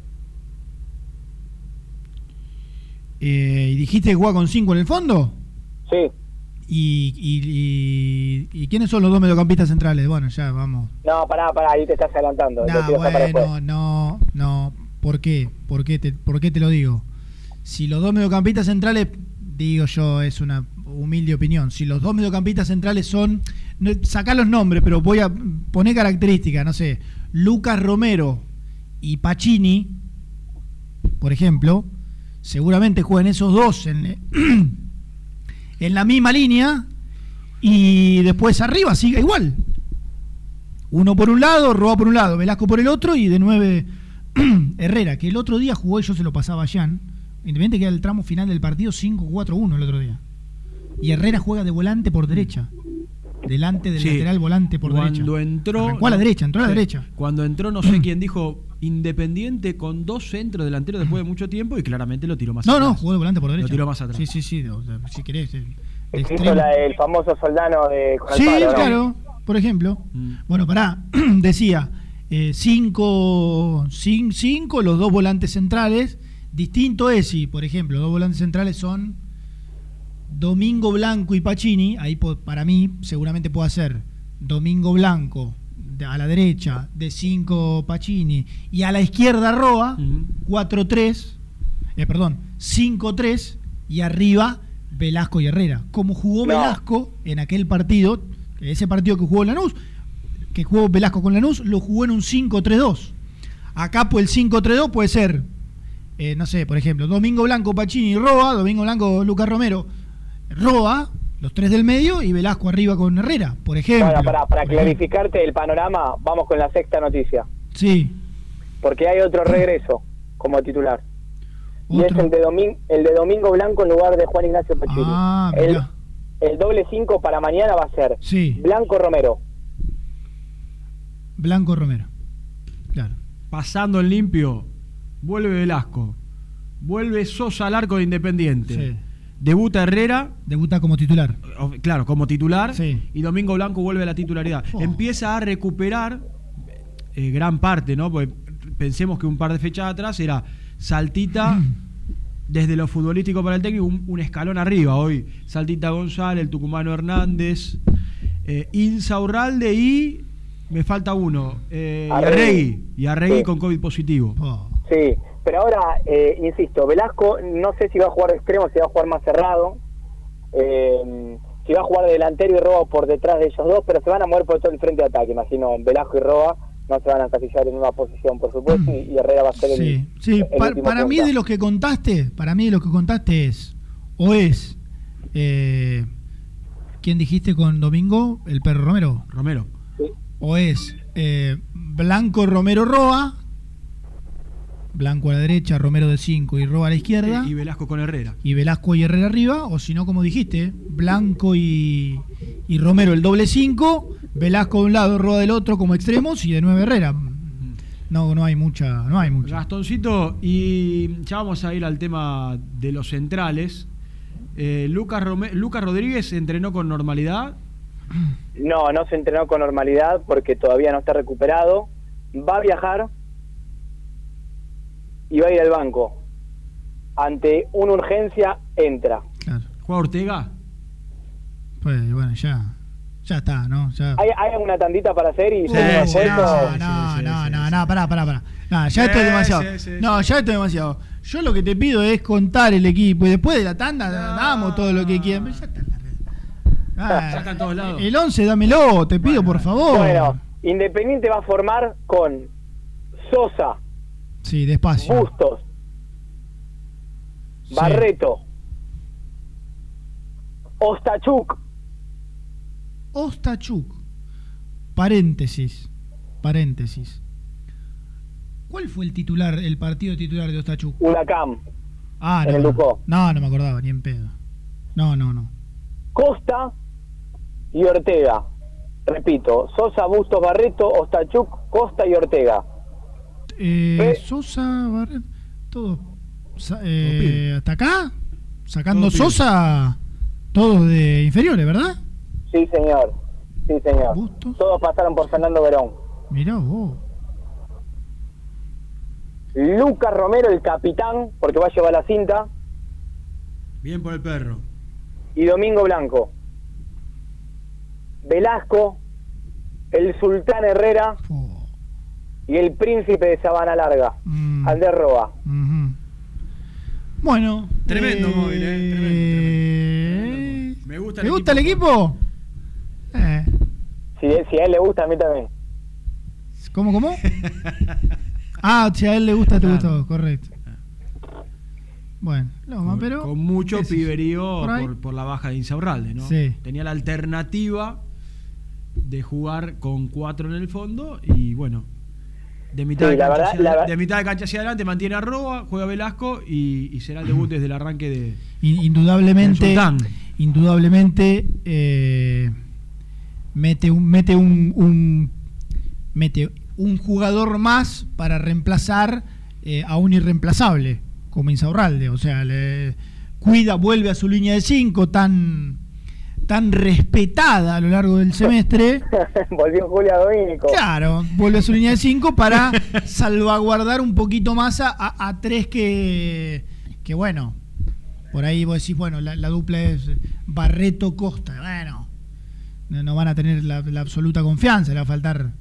Eh, ¿Y dijiste que con 5 en el fondo? Sí. ¿Y, y, y- y quiénes son los dos mediocampistas centrales? Bueno, ya vamos. No, pará, pará, ahí te estás adelantando. Después. bueno, no, no. ¿Por qué? ¿Por qué, te, ¿Por qué te lo digo? Si los dos mediocampistas centrales, digo yo, es una humilde opinión. Si los dos mediocampistas centrales son, no, sacá los nombres, pero voy a poner características, no sé, Lucas Romero y Pacini, por ejemplo, seguramente jueguen esos dos en, en la misma línea y después arriba siga igual. Uno por un lado, Roa por un lado, Velasco por el otro y de nueve Herrera, que el otro día jugó y yo se lo pasaba a Jan. Independiente que era el tramo final del partido 5-4-1 el otro día. Y Herrera juega de volante por derecha. Delante del Sí. lateral volante por derecha. Cuando entró. Arrancó a la derecha, entró a la Sí. derecha. Cuando entró, no sé quién dijo Independiente con dos centros delanteros después de mucho tiempo y claramente lo tiró más No, atrás. no, jugó de volante por derecha. Lo tiró más atrás. Sí, sí, sí. o sea, si querés. de la del famoso soldano de con el Sí, ¿no? claro, por ejemplo. Bueno, pará, decía, eh, cinco, cin- cinco, los dos volantes centrales. Distinto es si, por ejemplo, dos volantes centrales son Domingo Blanco y Pacini. Ahí para mí seguramente puede ser Domingo Blanco a la derecha, de 5 Pacini, y a la izquierda Roa, 4-3, eh, perdón, 5-3, y arriba Velasco y Herrera. Como jugó Velasco en aquel partido, ese partido que jugó Lanús, que jugó Velasco con Lanús, lo jugó en un 5-3-2. Acá pues el 5-3-2 puede ser, eh, no sé, por ejemplo, Domingo Blanco, Pacini y Roa, Domingo Blanco, Lucas Romero, Roa, los tres del medio, y Velasco arriba con Herrera, por ejemplo. Bueno, para, clarificarte el panorama, vamos con la sexta noticia. Sí, Porque hay otro regreso como titular. Y es el de, Domin- el de Domingo Blanco en lugar de Juan Ignacio Pachini. Ah, el, el doble 5 para mañana va a ser Sí. Blanco Romero. Blanco Romero. Claro. Pasando en limpio, vuelve Velasco. Vuelve Sosa al arco de Independiente. Sí. Debuta Herrera. Debuta como titular. Claro, como titular. Sí. Y Domingo Blanco vuelve a la titularidad. Oh. Empieza a recuperar eh, gran parte, ¿no? Porque pensemos que un par de fechas atrás era Saltita. Desde lo futbolístico para el técnico, un, un escalón arriba. Hoy Saltita González, el tucumano Hernández, eh, Insaurralde y me falta uno. Eh, y Arregui. Y Arregui Sí. con COVID positivo. Sí, pero ahora, eh, insisto, Velasco no sé si va a jugar de extremo, si va a jugar más cerrado, eh, si va a jugar de delantero y Roa por detrás de ellos dos, pero se van a mover por todo el frente de ataque, imagino. Velasco y Roa no se van a encasillar en una posición, por supuesto, y, y Herrera va a ser el, Sí, sí. el pa- último para mí de lo que contaste, para mí de lo que contaste es, o es, eh, ¿quién dijiste con Domingo? El perro Romero. Romero. O es eh, Blanco Romero Roa, Blanco a la derecha, Romero de 5 y Roa a la izquierda. Y Velasco con Herrera. y Velasco y Herrera arriba, o si no, como dijiste, Blanco y, y Romero el doble 5, Velasco de un lado, Roa del otro como extremos y de 9 Herrera. No, no hay mucha, no hay mucha. Gastoncito, y ya vamos a ir al tema de los centrales. Eh, Lucas, Rome- Lucas Rodríguez entrenó con normalidad. No, no se entrenó con normalidad porque todavía no está recuperado. Va a viajar y va a ir al banco. Ante una urgencia, entra. ¿Juega Ortega? Pues bueno, ya, ya está, ¿no? Ya. ¿Hay, hay una tandita para hacer y Sí, sí, no, no, no, no, no, pará, pará, pará. No, ya esto es demasiado. sí, sí, no, ya esto es demasiado. Yo lo que te pido es contar el equipo y después de la tanda damos todo lo que quieran. Ya está en la red. Ah, Ya está en todos lados. el 11 dámelo, te pido por favor. Bueno, Independiente va a formar con Sosa, Sí, despacio. Bustos, Barreto, Ostachuk, Ostachuk. Paréntesis. Paréntesis. ¿Cuál fue el titular, el partido titular de Ostachuk? Huracán, Ah, no. el No, no, no me acordaba, ni en pedo. No, no, no. Costa y Ortega. Repito, Sosa, Bustos, Barreto, Ostachuk, Costa y Ortega. Eh, Sosa, Barret, todo. Sa- eh, ¿Hasta acá? Sacando Todo. Sosa, todos de inferiores, ¿verdad? Sí, señor. Sí, señor. Todos pasaron por Fernando Verón. Mirá vos. Lucas Romero, el capitán, porque va a llevar la cinta. Bien por el perro. Y Domingo Blanco. Velasco, el Sultán Herrera y el Príncipe de Sabana Larga, Mm. Andrés Roa. Bueno. Tremendo eh, móvil, eh. Tremendo, tremendo. Me gusta ¿Te gusta el equipo? Eh, Si, si a él le gusta, a mí también. ¿Cómo, cómo? ah, si a él le gusta, te gustó, correcto. Bueno, Loma, con, pero. con mucho piberío Por por, por la baja de Insaurralde, ¿no? Sí. Tenía la alternativa de jugar con cuatro en el fondo y bueno. De mitad, Sí, de, la cancha verdad- hacia, la ver- de mitad de cancha hacia adelante mantiene a Roa, juega Velasco y, y será el debut desde el arranque de. In- Indudablemente, indudablemente eh, mete un mete un, un- mete un jugador más para reemplazar eh, a un irreemplazable como Insaurralde, o sea, le cuida, vuelve a su línea de 5 tan tan respetada a lo largo del semestre. Volvió Julia Domínico. Claro, vuelve a su línea de 5 para salvaguardar un poquito más a, a- a tres que, que, bueno, por ahí vos decís, bueno, la, la dupla es Barreto-Costa. Bueno, no, no van a tener la, la absoluta confianza, le va a faltar.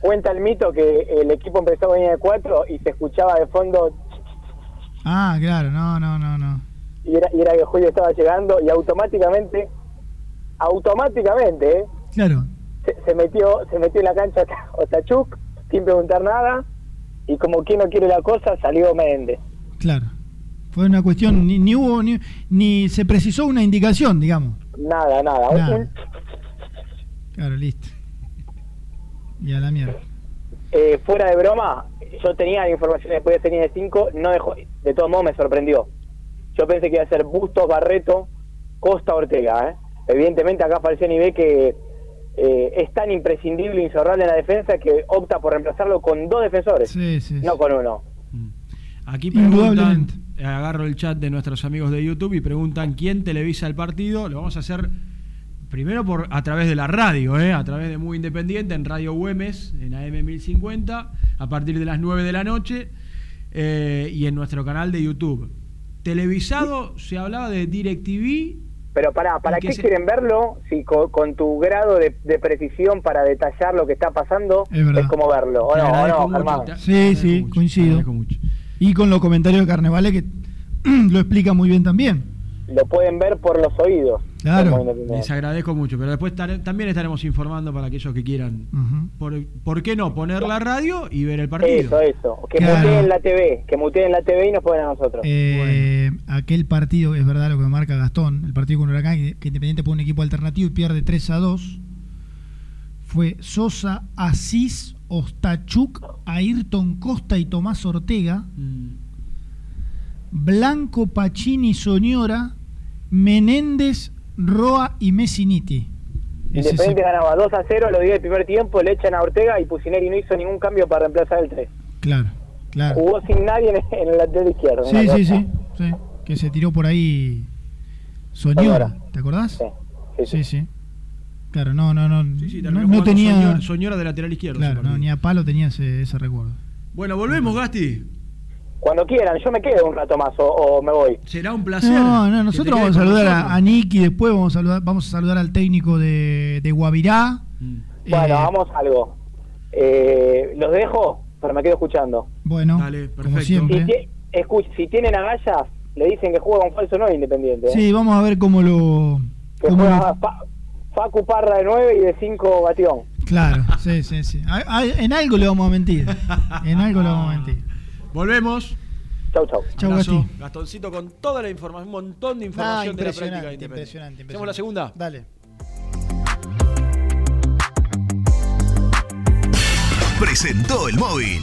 Cuenta el mito que el equipo empezó con línea de cuatro y se escuchaba de fondo Ah, claro, no, no, no, no. y era, y era que Julio estaba llegando y automáticamente, automáticamente, ¿eh? Claro, se, se metió se metió en la cancha Otachuk sin preguntar nada y como quien no quiere la cosa salió Méndez. claro. Fue una cuestión, ni, ni hubo, ni, ni se precisó una indicación, digamos. Nada, nada. Nada. Claro, listo. Y a la mierda. eh, fuera de broma, yo tenía la información después de de 5, no dejó, de todos modos me sorprendió. Yo pensé que iba a ser Bustos, Barreto, Costa, Ortega. ¿eh? Evidentemente acá Falciani ve que eh, es tan imprescindible Insaurralde en la defensa que opta por reemplazarlo con dos defensores, Sí, sí. no con uno. Aquí preguntan, eh, agarro el chat de nuestros amigos de YouTube y preguntan quién televisa el partido. Lo vamos a hacer primero por a través de la radio, ¿eh? a través de Muy Independiente en Radio Güemes, en AM 1050, a partir de las 9 de la noche eh, y en nuestro canal de YouTube. Televisado se hablaba de DirecTV. Pero para, ¿para ¿Y qué qué se- quieren verlo? Si co- con, tu grado de, de precisión para detallar lo que está pasando, Es como verlo. ¿O Te no, no, mucho, Germán? te- Sí, sí, coincido. mucho. Y con los comentarios de Carnevale que lo explica muy bien también. Lo pueden ver por los oídos. Claro. Les agradezco mucho, pero después tare- también estaremos informando para aquellos que quieran. Por, ¿por qué no? Poner la radio y ver el partido. Eso, eso. Que Claro. muteen la TV, que muteen la TV y nos pueden a nosotros. Eh, Aquel partido, es verdad lo que marca Gastón, el partido con Huracán, que, que Independiente pone un equipo alternativo y pierde 3 a 2, fue Sosa, Asís, Ostachuk, Ayrton Costa y Tomás Ortega, Mm. Blanco, Pacini, Soñora, Menéndez, Roa y Messiniti. Independiente ganaba 2 a 0, lo dio el primer tiempo, le echan a Ortega y Pusineri no hizo ningún cambio para reemplazar el 3. Claro, claro. Jugó sin nadie en, en el lateral izquierdo. Sí, sí, sí, sí, que se tiró por ahí Soñora, ¿te acordás? Sí, sí. Claro, no, no, no. Sí, sí, no, tenía. Soñora, Soñora de lateral izquierdo. Claro, no, ni a palo tenía ese, ese recuerdo. Bueno, volvemos, Gasti. Cuando quieran, yo me quedo un rato más o, o me voy. Será un placer. No, no, nosotros vamos a saludar a, a Nicky, después vamos a saludar, vamos a saludar al técnico de, de Guavirá. Bueno, Eh, vamos a algo. Eh, los dejo, pero me quedo escuchando. Bueno, como siempre. Si, ti- escuch- si tienen agallas, le dicen que juega con falso 9 Independiente. ¿eh? Sí, vamos a ver cómo lo. Que cómo juega lo- Fa- Facu Parra de 9 y de 5 Batión. Claro, sí, sí, sí. A- a- en algo le vamos a mentir. En algo le vamos a mentir. Volvemos. Chau, chau. Chau. Gastoncito con toda la información, un montón de información Ah, de la práctica impresionante, de Independiente. impresionante, ¿Hacemos la segunda? Dale. Presentó el móvil.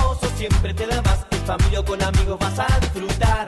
Siempre te da más. En familia o con amigos vas a disfrutar.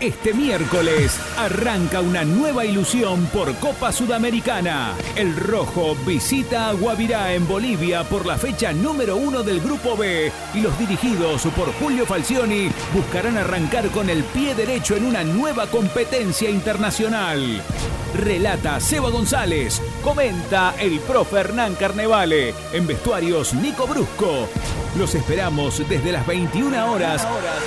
Este miércoles arranca una nueva ilusión por Copa Sudamericana. El Rojo visita a Guavirá en Bolivia por la fecha número uno del Grupo B y los dirigidos por Julio Falcioni buscarán arrancar con el pie derecho en una nueva competencia internacional. Relata Seba González, comenta el profe Hernán Carnevale, en vestuarios Nico Brusco. Los esperamos desde las 21 horas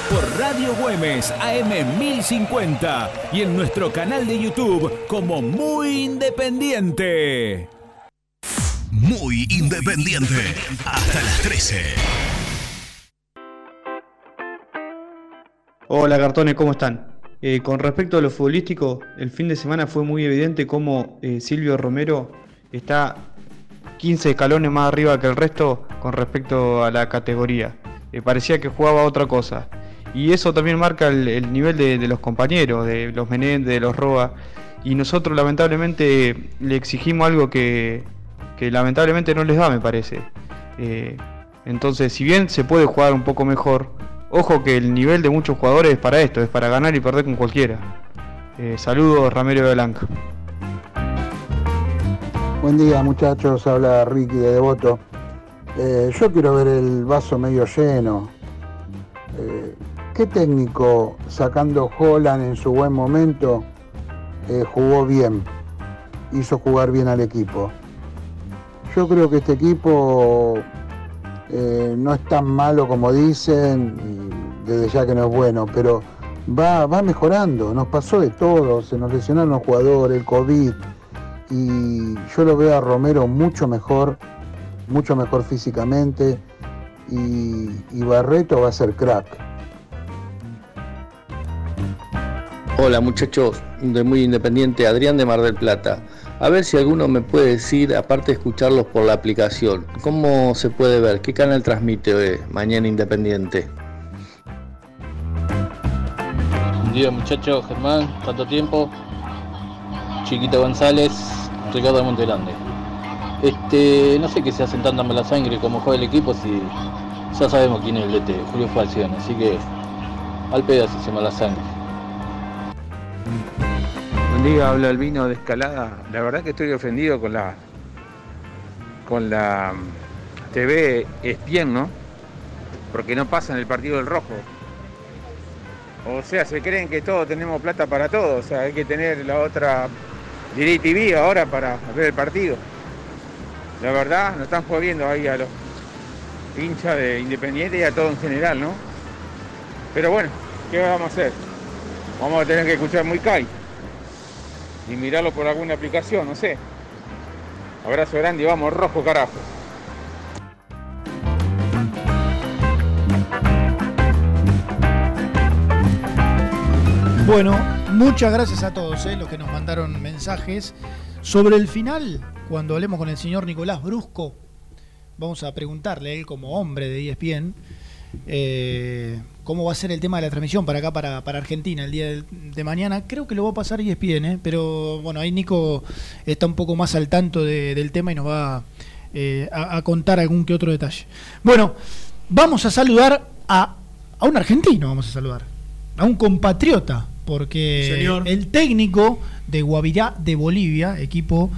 por Radio Güemes AM 1050 y en nuestro canal de YouTube como Muy Independiente. Muy independiente. Hasta las 13. Hola cartones, ¿cómo están? Eh, con respecto a lo futbolístico, el fin de semana fue muy evidente cómo eh, Silvio Romero está 15 escalones más arriba que el resto con respecto a la categoría. Eh, parecía que jugaba otra cosa. Y eso también marca el, el nivel de, los compañeros, de los Menéndez, de los Roa. Y nosotros lamentablemente le exigimos algo que, que lamentablemente no les da, me parece. Eh, entonces, si bien se puede jugar un poco mejor, ojo que el nivel de muchos jugadores es para esto, es para ganar y perder con cualquiera. Eh, saludos, Ramiro de Blanca. Buen día muchachos, habla Ricky de Devoto. Eh, yo quiero ver el vaso medio lleno. ¿Qué técnico sacando Holland en su buen momento eh, jugó bien? Hizo jugar bien al equipo. Yo creo que este equipo eh, no es tan malo como dicen, desde ya que no es bueno, pero va, va mejorando. Nos pasó de todo, se nos lesionaron los jugadores, el COVID, y yo lo veo a Romero mucho mejor, mucho mejor físicamente, y, y Barreto va a ser crack. Hola muchachos de Muy Independiente, Adrián de Mar del Plata. A ver si alguno me puede decir, aparte de escucharlos por la aplicación, ¿cómo se puede ver? ¿Qué canal transmite eh, Mañana Independiente? Buen día muchachos, Germán, tanto tiempo. Chiquito González, Ricardo de Montegrande. Este, no sé qué se hacen tanta mala sangre como juega el equipo si ya sabemos quién es el DT, Julio Falcione, así que al pedazo se mala sangre. Habla Albino de Escalada. La verdad que estoy ofendido con la con la TV bien, ¿no? Porque no pasa en el partido del rojo. O sea, se creen que todos tenemos plata para todo. O sea, hay que tener la otra DirecTV ahora para ver el partido. La verdad, nos están jodiendo ahí a los hinchas de Independiente y a todo en general, ¿no? Pero bueno, ¿qué vamos a hacer? Vamos a tener que escuchar muy Kai y mirarlo por alguna aplicación, no sé. Abrazo grande y vamos, rojo carajo. Bueno, muchas gracias a todos eh, los que nos mandaron mensajes. Sobre el final, cuando hablemos con el señor Nicolás Brusco, vamos a preguntarle él como hombre de ESPN eh, cómo va a ser el tema de la transmisión para acá, para, para Argentina, el día de, de mañana. Creo que lo va a pasar ESPN, eh, pero bueno, ahí Nico está un poco más al tanto de- del tema y nos va eh, a, a contar algún que otro detalle. Bueno, vamos a saludar a, a un argentino, vamos a saludar, a un compatriota, porque Señor. el técnico de Guavirá de Bolivia, equipo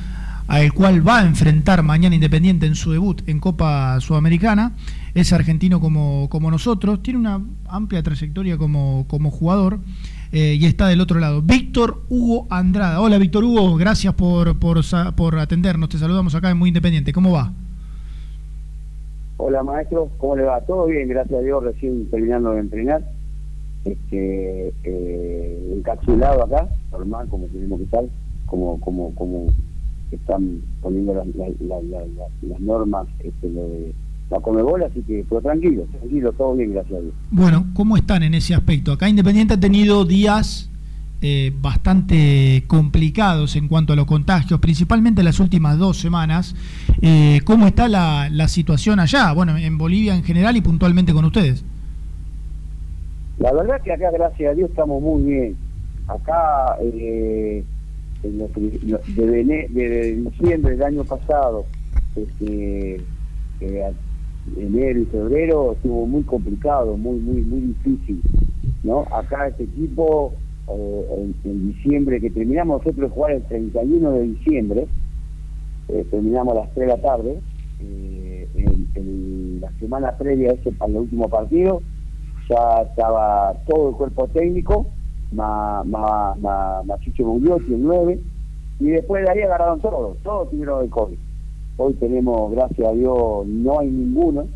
al cual va a enfrentar mañana Independiente en su debut en Copa Sudamericana, es argentino como, como nosotros, tiene una amplia trayectoria como, como jugador eh, y está del otro lado. Víctor Hugo Andrada. Hola Víctor Hugo, gracias por, por, por atendernos, te saludamos acá en Muy Independiente. ¿Cómo va? Hola maestro, ¿cómo le va? Todo bien, gracias a Dios, recién terminando de entrenar. Este, eh, encapsulado acá, normal, como tenemos que estar, como, como, como están poniendo las, las, las, las- normas, este, de la Comebol, así que, pero tranquilo, tranquilo, todo bien, gracias a Dios. Bueno, ¿cómo están en ese aspecto? Acá Independiente ha tenido días eh, bastante complicados en cuanto a los contagios, principalmente las últimas dos semanas. Eh, ¿Cómo está la, la situación allá? Bueno, en Bolivia en general y puntualmente con ustedes. La verdad que acá, gracias a Dios, estamos muy bien. Acá, eh, en lo que- lo- de, vene- de diciembre del año pasado, este, eh, enero y febrero, estuvo muy complicado, muy, muy, muy difícil. ¿no? Acá este equipo eh, en, diciembre, que terminamos nosotros de jugar el 31 de diciembre, eh, terminamos a las 3 de la tarde, eh, en, la semana previa a ese, al último partido, ya estaba todo el cuerpo técnico, más, más Chicho Bugliotti, el 9, y después de ahí agarraron todos, todos tuvieron el COVID. Hoy tenemos, gracias a Dios, no hay ninguno,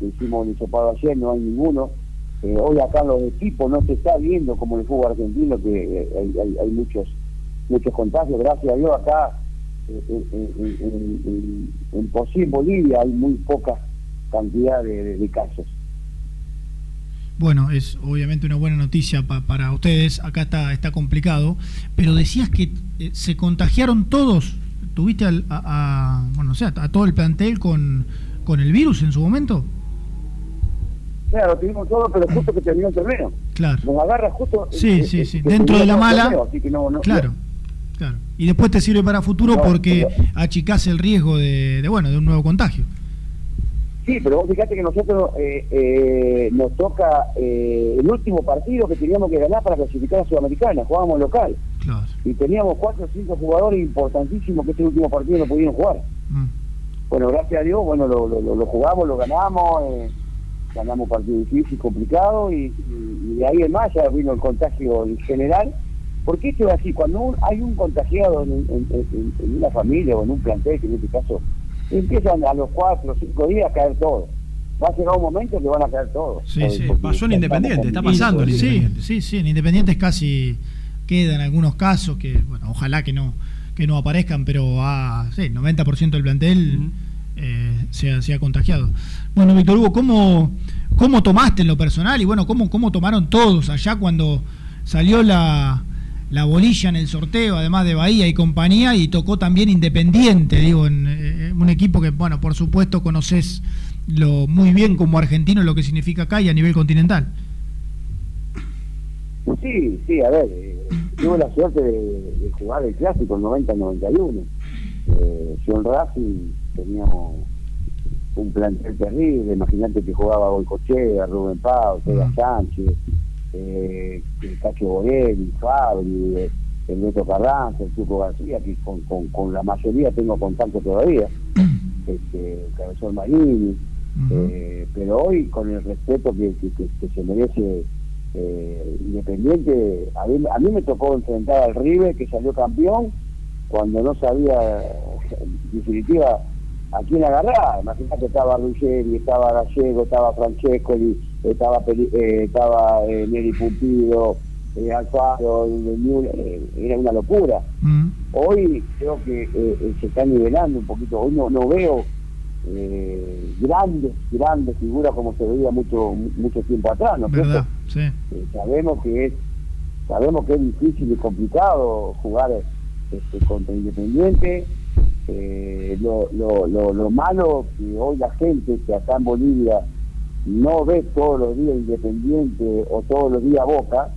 hicimos el hisopado ayer, no hay ninguno. Eh, hoy acá los equipos no se está viendo como en el fútbol argentino que eh, hay, muchos muchos contagios, gracias a Dios acá eh, en, Bolivia, hay muy poca cantidad de, casos. Bueno, es obviamente una buena noticia pa- para ustedes. Acá está, está complicado. Pero decías que se contagiaron todos. ¿Tuviste al- a, a- bueno, o sea, a todo el plantel con, con el virus en su momento? Claro, tuvimos todo, pero justo que terminó el torneo. Claro. Nos agarra justo. Sí, eh, sí, eh, sí. que Dentro de la mala. torneo, así que no- no- Claro. Claro. Y después te sirve para futuro No, porque achicás el riesgo de, de, bueno, de un nuevo contagio. Sí, pero vos fíjate que nosotros eh, eh, nos toca eh, el último partido que teníamos que ganar para clasificar a Sudamericana, jugábamos local. Claro. Y teníamos cuatro o cinco jugadores importantísimos que este último partido no pudieron jugar. Mm. Bueno, gracias a Dios, bueno, lo, lo, lo- lo jugamos, lo ganamos, ganamos un partido difícil, complicado, y, y- y de ahí en más ya vino el contagio en general. Porque esto es así, cuando un- hay un contagiado en, en- en- en una familia o en un plantel, que en este caso, empiezan a los cuatro o cinco días a caer todos. Va a llegar un momento que van a caer todos. Sí, sí. pasó en Independiente, está pasando en ¿sí? Independiente. Sí, sí, en Independientes casi quedan algunos casos que, bueno, ojalá que no que no aparezcan, pero a sí, 90% del plantel eh, se, ha, se ha contagiado. Bueno, Víctor Hugo, ¿cómo, ¿cómo tomaste en lo personal y bueno, cómo, cómo tomaron todos allá cuando salió la, la bolilla en el sorteo, además de Bahía y compañía, y tocó también Independiente, digo, en, eh, un equipo que, bueno, por supuesto conoces lo muy bien como argentino lo que significa acá y a nivel continental. Sí, sí, a ver, eh, tuve la suerte de, de jugar el clásico en 90-91. Eh, yo en Racing teníamos un plantel terrible, imagínate que jugaba Boicochea, Rubén Pau, Seba Sánchez, eh, el Cacho Borelli, Fabri, eh, el Beto Carranza, el Tuco García, que con, con, con la mayoría tengo contacto todavía, este, Cabezón Marini, eh, pero hoy con el respeto que, que- que- que se merece eh, Independiente, a mí, a mí me tocó enfrentar al River que salió campeón cuando no sabía en definitiva a quién agarrar. Imagínate estaba Ruggeri, estaba Gallego, estaba Francescoli, estaba, Peli- eh, estaba eh, Neri Pumpido, eh, Alfaro, eh, eh, era una locura. Hoy creo que eh, se está nivelando un poquito. Hoy no, no veo eh, grandes, grandes figuras como se veía mucho mucho tiempo atrás, ¿no? ¿Verdad? Sí. Sabemos que es sabemos que es difícil y complicado jugar este, contra Independiente. Eh, lo, lo, lo, lo malo que hoy la gente que acá en Bolivia no ve todos los días Independiente o todos los días Boca,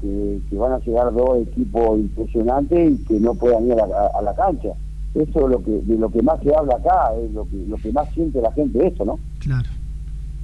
que, van a llegar dos equipos impresionantes y que no puedan ir a la, a- la cancha. Eso es lo que, de lo que más se habla acá, es lo que, lo que más siente la gente eso, ¿no? Claro.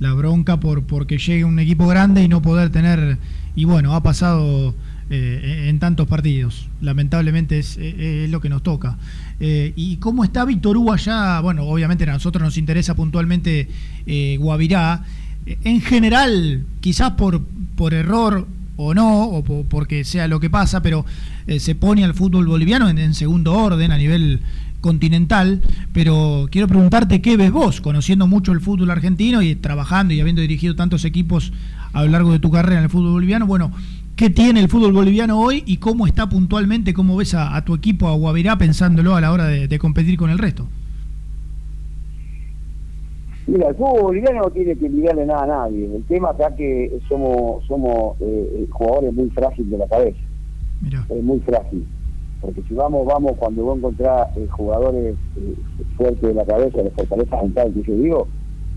La bronca por porque llegue un equipo grande y no poder tener. Y bueno, ha pasado eh, en tantos partidos. Lamentablemente es, eh, es lo que nos toca. Eh, ¿Y cómo está Víctor Hugo allá? Bueno, obviamente a nosotros nos interesa puntualmente eh, Guavirá. En general, quizás por, por error o no, o po- porque sea lo que pasa, pero eh, se pone al fútbol boliviano en, segundo orden a nivel continental, pero quiero preguntarte qué ves vos, conociendo mucho el fútbol argentino y trabajando y habiendo dirigido tantos equipos a lo largo de tu carrera en el fútbol boliviano, bueno, ¿qué tiene el fútbol boliviano hoy y cómo está puntualmente, cómo ves a, tu equipo, a Guavirá, pensándolo a la hora de competir con el resto? Mira, el fútbol boliviano no tiene que envidiarle nada a nadie. El tema acá que somos somos eh, jugadores muy frágiles de la cabeza. Es muy frágil. Porque si vamos, vamos, cuando vos encontrás eh, jugadores eh, fuertes de la cabeza, de fortaleza mental que yo digo,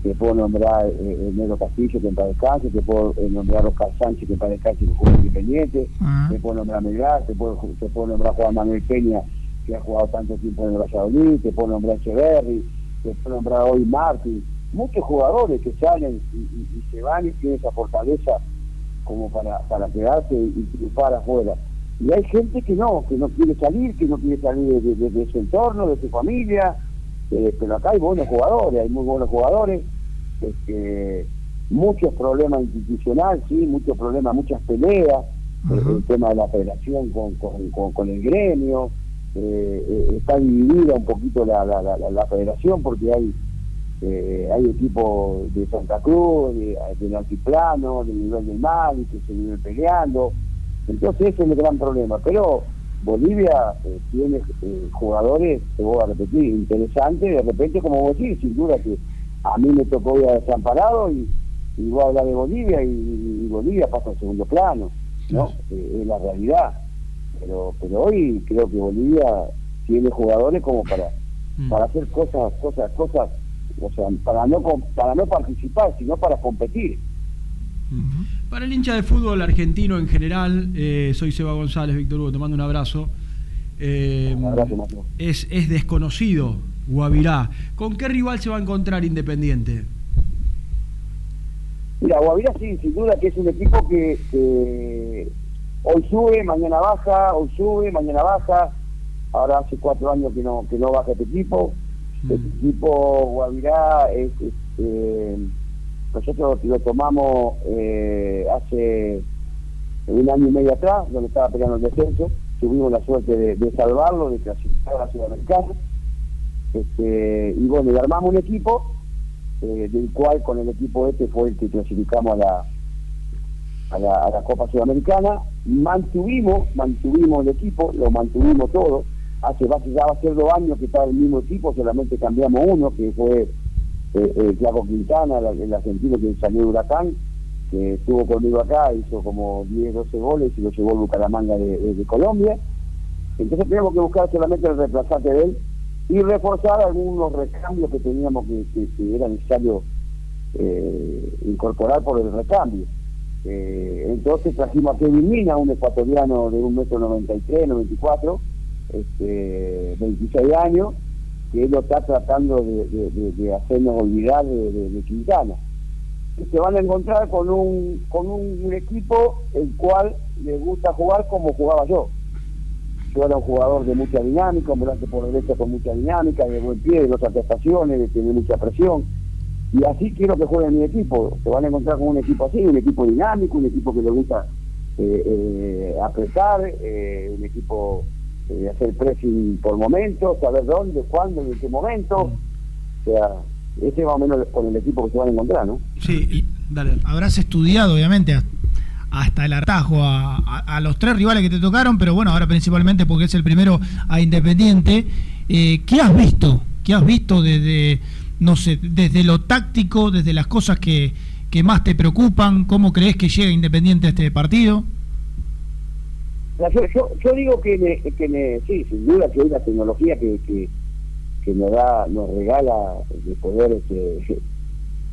te puedo nombrar eh, el Negro Castillo que en paz descanse, te puedo eh, nombrar Oscar Sánchez que en paz descanse que juega independiente, te puedo nombrar Melgar, te puedo, te puedo nombrar Juan Manuel Peña que ha jugado tanto tiempo en el Valladolid, te puedo nombrar Echeverry, te puedo nombrar hoy Martín, muchos jugadores que salen y, y- y se van y tienen esa fortaleza como para, para quedarse y triunfar afuera. Y hay gente que no, que no quiere salir, que no quiere salir de, de- de su entorno, de su familia, eh, pero acá hay buenos jugadores, hay muy buenos jugadores, este, muchos problemas institucionales, sí, muchos problemas, muchas peleas, eh, el tema de la federación con, con, con- con el gremio, eh, eh, está dividida un poquito la, la, la, la- la federación porque hay eh, hay equipos de Santa Cruz, de, del altiplano, del nivel del mar, que se viven peleando. Entonces ese es el gran problema. Pero Bolivia eh, tiene eh, jugadores, te voy a repetir, interesantes, de repente como vos decís, sin duda que a mí me tocó ir a desamparado y, y voy a hablar de Bolivia y, y Bolivia pasa al segundo plano, ¿no? Eh, es la realidad. Pero, pero hoy creo que Bolivia tiene jugadores como para, para hacer cosas, cosas, cosas, o sea, para no para no participar, sino para competir. Para el hincha de fútbol argentino en general, eh, soy Seba González, Víctor Hugo, te mando un abrazo. Eh, es, es desconocido Guavirá. ¿Con qué rival se va a encontrar Independiente? Mira, Guavirá sí, sin duda que es un equipo que, que hoy sube, mañana baja, hoy sube, mañana baja. Ahora hace cuatro años que no que no baja este equipo. Este equipo Guavirá es, es, eh, nosotros lo tomamos eh, hace un año y medio atrás, donde estaba peleando el descenso. Tuvimos la suerte de, de salvarlo, de clasificar a la Sudamericana. Este, y bueno, y armamos un equipo eh, del cual con el equipo este fue el que clasificamos a la, a la, a la Copa Sudamericana. Mantuvimos, mantuvimos el equipo, lo mantuvimos todo. Hace ya va a ser dos años que está el mismo equipo, solamente cambiamos uno, que fue eh, eh, Quintana, el argentino que salió de Huracán, que estuvo conmigo acá, hizo como 10, 12 goles y lo llevó el Bucaramanga de, de- de Colombia. Entonces tenemos que buscar solamente el reemplazante de él y reforzar algunos recambios que teníamos que, que- era necesario eh, incorporar por el recambio. Eh, entonces trajimos a Kevin Mina, un ecuatoriano de un metro 93, 94, este, 26 años, que él lo está tratando de, hacernos olvidar de, Quintana. Se van a encontrar con un, con un equipo el cual le gusta jugar como jugaba yo. Yo era un jugador de mucha dinámica, un volante por derecha con mucha dinámica, de buen pie, de dos prestaciones, de tener mucha presión. Y así quiero que juegue mi equipo. Se van a encontrar con un equipo así, un equipo dinámico, un equipo que le gusta eh, eh, apretar, eh, un equipo eh, hacer pressing por momentos, saber dónde, cuándo y en qué momento. O sea, ese es más o menos con el equipo que se van a encontrar, ¿no? Sí, dale. Habrás estudiado, obviamente, hasta- el hartajo a, a- a los tres rivales que te tocaron, pero bueno, ahora principalmente porque es el primero a Independiente. Eh, ¿Qué has visto? ¿Qué has visto desde, no sé, desde lo táctico, desde las cosas que, que más te preocupan? ¿Cómo crees que llega Independiente a este partido? Yo, digo que, me- sin duda que hoy la tecnología que, nos da, nos regala de poder este,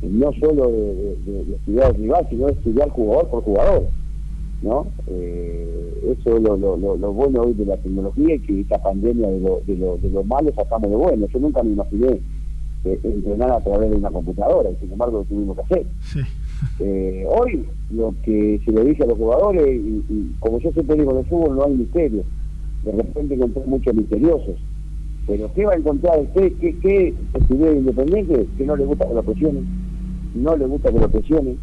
no solo de, de- estudiar al rival, sino de estudiar jugador por jugador. Eh, eso es lo, bueno hoy de la tecnología y que esta pandemia de lo, de lo, de bueno. Yo nunca me imaginé eh, entrenar a través de una computadora y sin embargo lo tuvimos que hacer. Eh, hoy lo que se le dice a los jugadores, y, y como yo siempre digo en el fútbol, no hay misterio. De repente encontré muchos misteriosos. Pero ¿qué va a encontrar usted? ¿Qué, qué estudió independiente? Que no le gusta que lo presionen, no le gusta que lo presionen.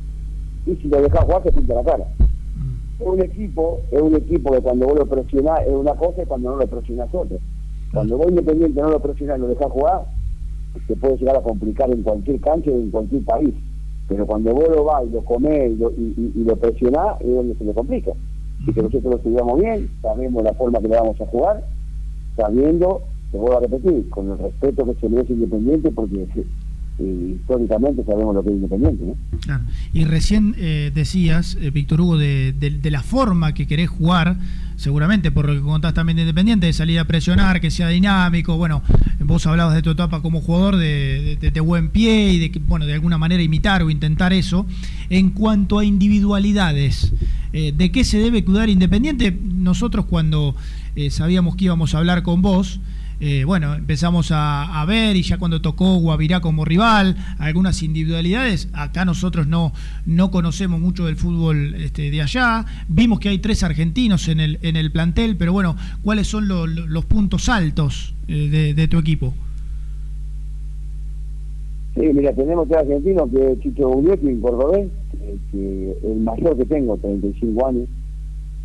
Y si lo deja jugar, se pinta la cara. Es un equipo, es un equipo que cuando vos lo presionás es una cosa y cuando no lo presionás otra. Cuando vos independiente no lo presionás y lo dejás jugar, se puede llegar a complicar en cualquier cancha y en cualquier país. Pero cuando vos lo vas y lo comés y lo, y, y- y lo presionás, es donde se le complica. Y que nosotros lo estudiamos bien, sabemos la forma que le vamos a jugar, sabiendo, te vuelvo a repetir, con el respeto que se merece Independiente, porque eh, históricamente sabemos lo que es Independiente. ¿no? Claro. Y recién eh, decías, eh, Víctor Hugo, de, de- la forma que querés jugar, seguramente por lo que contás también de Independiente, de salir a presionar, que sea dinámico. Bueno, vos hablabas de tu etapa como jugador de, de- de buen pie y de que, bueno, de alguna manera imitar o intentar eso. En cuanto a individualidades, eh, ¿de qué se debe cuidar Independiente? Nosotros cuando eh, sabíamos que íbamos a hablar con vos, eh, bueno, empezamos a, ver y ya cuando tocó Guavirá como rival, algunas individualidades, acá nosotros no, no conocemos mucho del fútbol este, de allá, vimos que hay tres argentinos en el, en el plantel, pero bueno, ¿cuáles son lo- lo- los puntos altos eh, de, tu equipo? Sí, mira, tenemos tres argentinos, que es Chicho Guglietti, en cordobés, que el mayor que tengo, 35 años.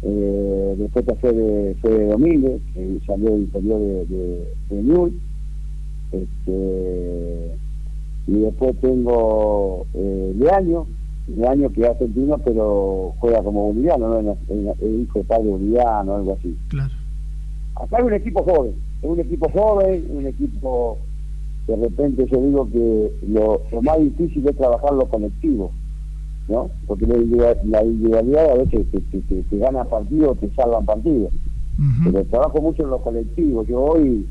Eh, después está Fede, Fede Domínguez, que salió del interior de, de, de Newell's. Este, y después tengo eh, Leaño, Leaño que es argentino, pero juega como boliviano, ¿no? Es- es hijo de padre boliviano, algo así. Claro. Acá hay un equipo joven, es un equipo joven, un equipo de repente yo digo que lo, lo más difícil es trabajar lo colectivo, ¿no? Porque la individual- la individualidad a veces te, te, te- te gana partidos, te salvan partidos. Pero trabajo mucho en lo colectivo. Yo hoy,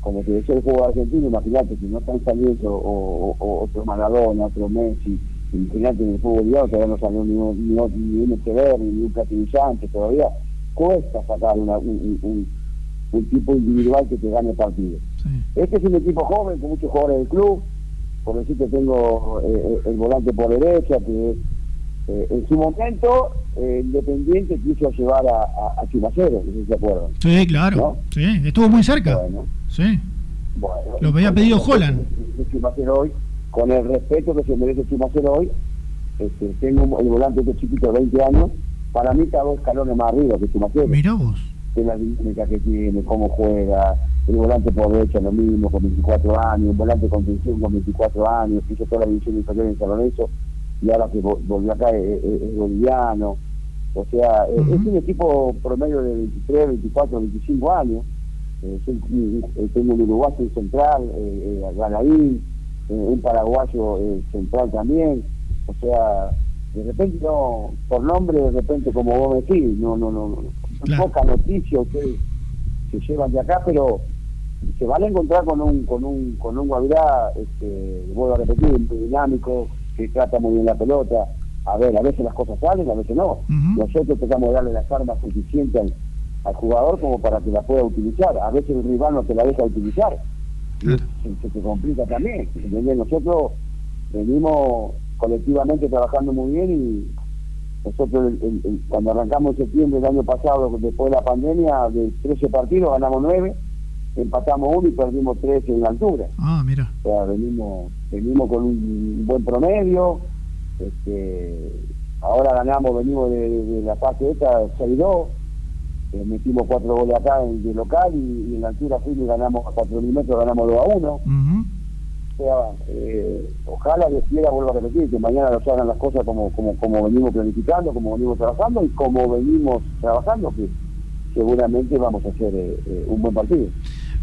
como te decía el juego argentino, imagínate si no están saliendo o, otro Maradona, otro Messi, imagínate en el fútbol boliviano todavía no salió ni, ni, ni un Echeverri, ni un Catillante, todavía cuesta sacar una- un, un- un- un tipo individual que te gane partido. Este es un equipo joven, con muchos jugadores del club. Por decirte, tengo eh, el volante por derecha, que eh, en su momento eh, Independiente quiso llevar a, a, a Chumacero, no sé si se acuerdan. Sí, claro. ¿No? Sí, estuvo muy cerca. Sí. Bueno, Lo había pedido Holland. de Chumacero hoy, con el respeto que se merece Chumacero hoy, este, tengo el volante este chiquito de 20 años, para mí está dos escalones más arriba que Chumacero. Mirá vos. De la dinámica que tiene, cómo juega, el volante por derecha lo mismo, con 24 años, el volante con tensión con 24 años, que hizo toda la división inferior en San Lorenzo, y ahora que vo- volvió acá es, es- es boliviano, o sea, es- es un equipo promedio de 23, 24, 25 años, eh, un- eh, tengo un uruguayo en central, eh, eh, eh, un paraguayo eh, central también, o sea, de repente no, por nombre de repente como vos decís, no, no, no, no, Claro. poca noticia ustedes se llevan de acá, pero se van a encontrar con un, con un, con un Guavirá, este, vuelvo a repetir, muy dinámico, que trata muy bien la pelota. A ver, a veces las cosas salen, a veces no. Nosotros tratamos de darle las armas suficientes al, al jugador como para que la pueda utilizar. A veces el rival no te la deja utilizar. Y se, se te complica también. ¿entendés? Nosotros venimos colectivamente trabajando muy bien y nosotros el- el- el- cuando arrancamos en septiembre del año pasado, después de la pandemia, de 13 partidos ganamos 9, empatamos uno y perdimos 13 en la altura. Ah, mira. O sea, venimos, venimos con un buen promedio. Este, ahora ganamos, venimos de, de- de la fase esta 6-2. eh, metimos cuatro goles acá en, de local y, y en la altura fuimos y ganamos a 4.000 metros, ganamos 2 a 1. O sea, eh, ojalá Dios quiera, vuelvo a repetir, que mañana nos hagan las cosas como, como, como venimos planificando, como venimos trabajando y como venimos trabajando, que seguramente vamos a hacer eh, un buen partido.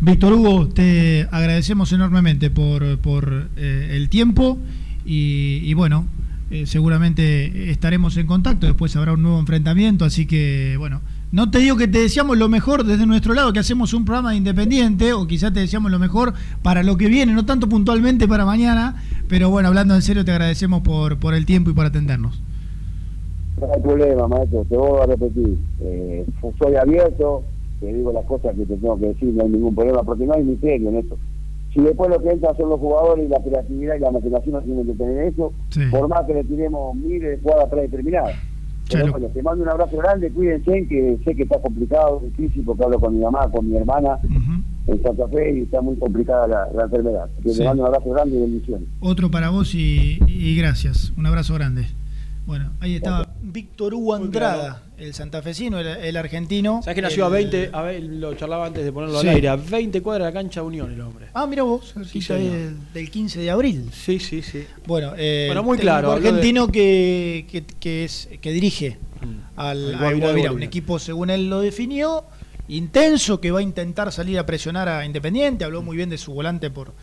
Víctor Hugo, te agradecemos enormemente por, por eh, el tiempo y, y bueno, eh, seguramente estaremos en contacto, después habrá un nuevo enfrentamiento, así que bueno, no te digo que te deseamos lo mejor desde nuestro lado, que hacemos un programa independiente, o quizás te deseamos lo mejor para lo que viene, no tanto puntualmente para mañana, pero bueno, hablando en serio, te agradecemos por, por el tiempo y por atendernos. No hay problema, maestro, te voy a repetir. Eh, soy abierto, te digo las cosas que te tengo que decir, no hay ningún problema, porque no hay misterio en esto. Si después lo que entra son los jugadores y la creatividad y la imaginación no tienen que tener eso, por más que le tiremos miles de jugadas predeterminadas. Bueno, te mando un abrazo grande, cuídense, que sé que está complicado, difícil, porque hablo con mi mamá, con mi hermana en Santa Fe y está muy complicada la, la enfermedad. Así que Sí. te mando un abrazo grande y bendiciones. Otro para vos y, y gracias. Un abrazo grande. Bueno, ahí estaba Víctor Hugo Andrada, el santafesino, el, el argentino. ¿Sabes que nació a el- 20? A ver, lo charlaba antes de ponerlo Sí. al aire. A 20 cuadras de la cancha de Unión el hombre. Ah, mira vos, señor. del, del 15 de abril. Sí, sí, sí. Bueno, eh, Bueno, muy claro, de- argentino que, que, que es, que dirige al, Al al Guavirá un equipo, según él lo definió, intenso, que va a intentar salir a presionar a Independiente. Habló muy bien de su volante por,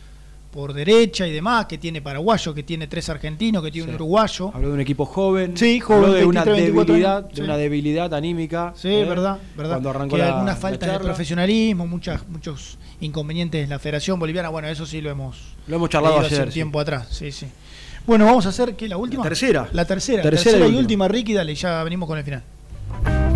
por derecha y demás, que tiene paraguayo, que tiene tres argentinos, que tiene un Sí. uruguayo. Habló de un equipo joven. Sí, joven, Habló de una 23, 24 debilidad, años. de Sí. una debilidad anímica. Sí, ¿eh? verdad, verdad. Cuando arrancó que la, algunas la faltas de profesionalismo, muchas, muchos inconvenientes en la Federación Boliviana. Bueno, eso sí lo hemos, Lo hemos charlado hace ayer, sí. tiempo atrás. Sí, sí. Bueno, vamos a hacer que la última. La tercera. La tercera. Tercera Tercera, y y última. última, Ricky, dale, ya venimos con el final.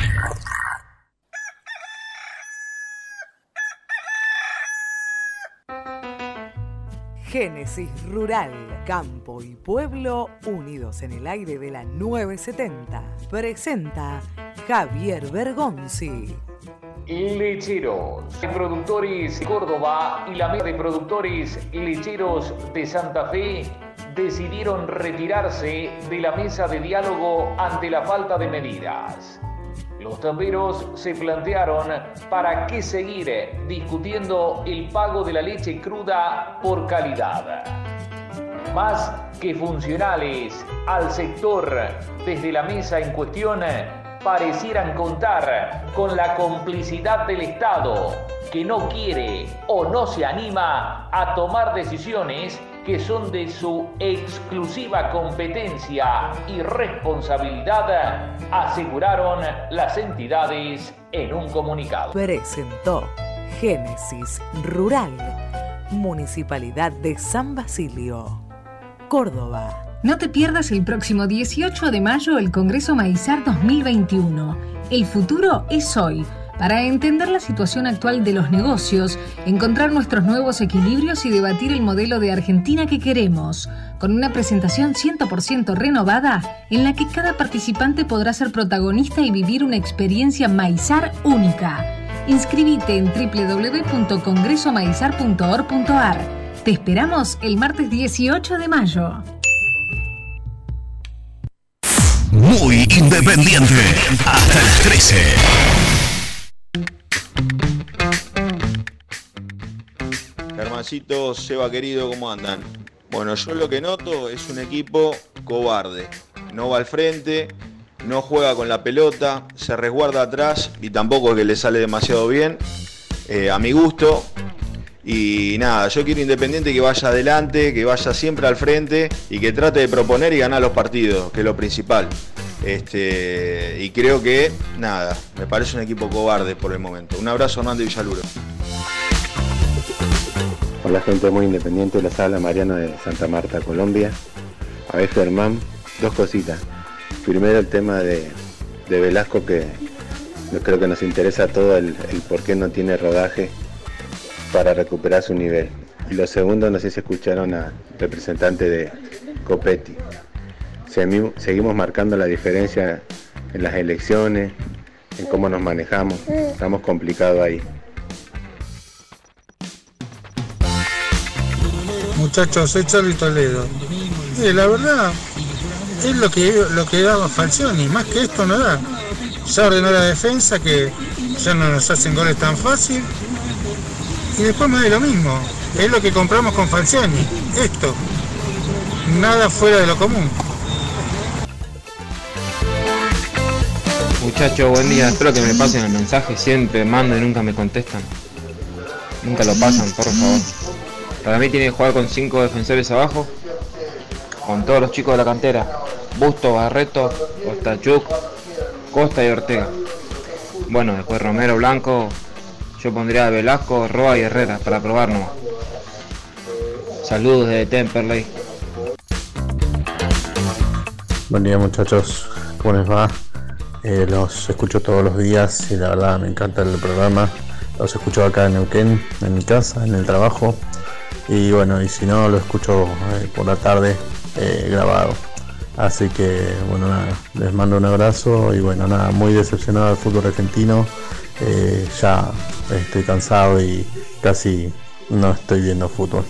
Rural, Campo y Pueblo unidos en el aire de la 970. Presenta Javier Bergonzi. Lecheros, productores de Córdoba y la mesa de productores lecheros de Santa Fe decidieron retirarse de la mesa de diálogo ante la falta de medidas. Los tamberos se plantearon para qué seguir discutiendo el pago de la leche cruda por calidad. Más que funcionales al sector desde la mesa en cuestión parecieran contar con la complicidad del Estado, que no quiere o no se anima a tomar decisiones que son de su exclusiva competencia y responsabilidad, aseguraron las entidades en un comunicado. Presentó Génesis Rural, Municipalidad de San Basilio, Córdoba. No te pierdas el próximo 18 de mayo el Congreso Maizar 2021. El futuro es hoy. Para entender la situación actual de los negocios, encontrar nuestros nuevos equilibrios y debatir el modelo de Argentina que queremos, con una presentación 100% renovada en la que cada participante podrá ser protagonista y vivir una experiencia Maizar única. Inscribite en www.congresomaizar.org.ar. Te esperamos el martes 18 de mayo. Muy independiente. Hasta las 13. Germancito, Seba querido, ¿cómo andan? Bueno, yo lo que noto es un equipo cobarde. No va al frente, no juega con la pelota, se resguarda atrás y tampoco es que le sale demasiado bien, eh, a mi gusto. Y nada, yo quiero Independiente que vaya adelante, que vaya siempre al frente y que trate de proponer y ganar los partidos, que es lo principal. Este, y creo que, nada, me parece un equipo cobarde por el momento. Un abrazo, Hernando Villaluro. Hola gente muy independiente, les habla Mariano de Santa Marta, Colombia. A ver Germán, dos cositas. Primero el tema de, de Velasco que creo que nos interesa todo el, el por qué no tiene rodaje para recuperar su nivel. Y lo segundo, no sé si escucharon al representante de Copetti. Seguimos marcando la diferencia en las elecciones, en cómo nos manejamos. Estamos complicados ahí. Muchachos, soy Charlie Toledo. Eh, la verdad, es lo que, lo que daba Falcioni, más que esto no da. Ya ordenó la defensa que ya no nos hacen goles tan fácil. Y después me da lo mismo. Es lo que compramos con Falcioni. Esto. Nada fuera de lo común. Muchachos, buen día. Espero que me pasen el mensaje. Siempre mando y nunca me contestan. Nunca lo pasan, por favor. Para mí tiene que jugar con cinco defensores abajo. Con todos los chicos de la cantera. Busto, Barreto, Ostachuk, Costa y Ortega. Bueno, después Romero Blanco. Yo pondría a Velasco, Roa y Herrera para probarnos. Saludos de Temperley. Buen día muchachos, ¿cómo les va? Eh, los escucho todos los días y la verdad me encanta el programa. Los escucho acá en Neuquén, en mi casa, en el trabajo. Y bueno, y si no, lo escucho eh, por la tarde eh, grabado. Así que bueno, nada, les mando un abrazo y bueno, nada, muy decepcionado del fútbol argentino. Eh, ya estoy cansado y casi no estoy viendo fútbol.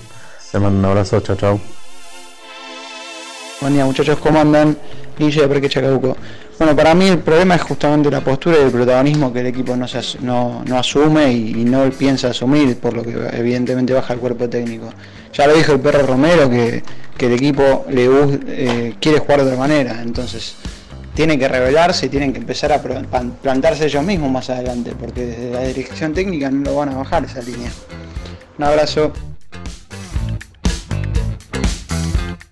Les mando un abrazo, chao, chao. Buen día muchachos, ¿cómo andan? Guille de Parque Chacabuco. Bueno, para mí el problema es justamente la postura y el protagonismo que el equipo no, asume y, no piensa asumir, por lo que evidentemente baja el cuerpo técnico. Ya lo dijo el perro Romero que, que el equipo le eh, quiere jugar de otra manera, entonces tienen que rebelarse y tienen que empezar a plantarse ellos mismos más adelante, porque desde la dirección técnica no lo van a bajar esa línea. Un abrazo.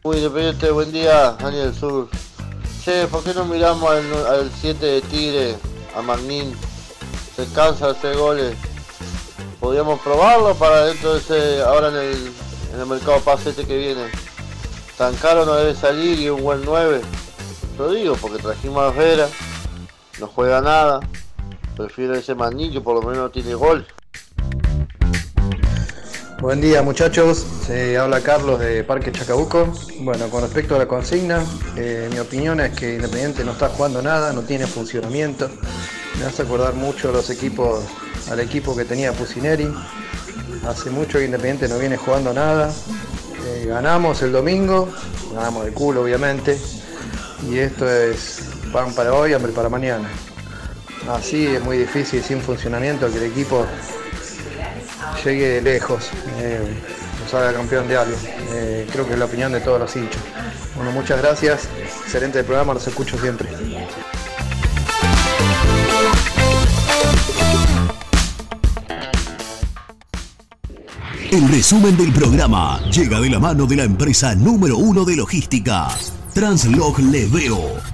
Buen día, Daniel Sur. Che, ¿por qué no miramos al 7 de Tigre, a Magnín? Se cansa de hacer goles. Podríamos probarlo para dentro de ese, ahora en el, en el mercado pase este que viene. Tan caro no debe salir y un buen 9. Lo digo porque trajimos a Vera, no juega nada. Prefiero ese Magnín que por lo menos no tiene gol. Buen día muchachos, se habla Carlos de Parque Chacabuco. Bueno, con respecto a la consigna, eh, mi opinión es que Independiente no está jugando nada, no tiene funcionamiento. Me hace acordar mucho a los equipos, al equipo que tenía Pusineri. Hace mucho que Independiente no viene jugando nada. Eh, ganamos el domingo, ganamos de culo obviamente. Y esto es pan para hoy, hambre para mañana. así es muy difícil, sin funcionamiento, que el equipo llegue lejos, eh, nos haga campeón de algo. Eh, creo que es la opinión de todos los hinchas. Bueno, muchas gracias, excelente programa, los escucho siempre. El resumen del programa llega de la mano de la empresa número uno de logística, Translog Leveo.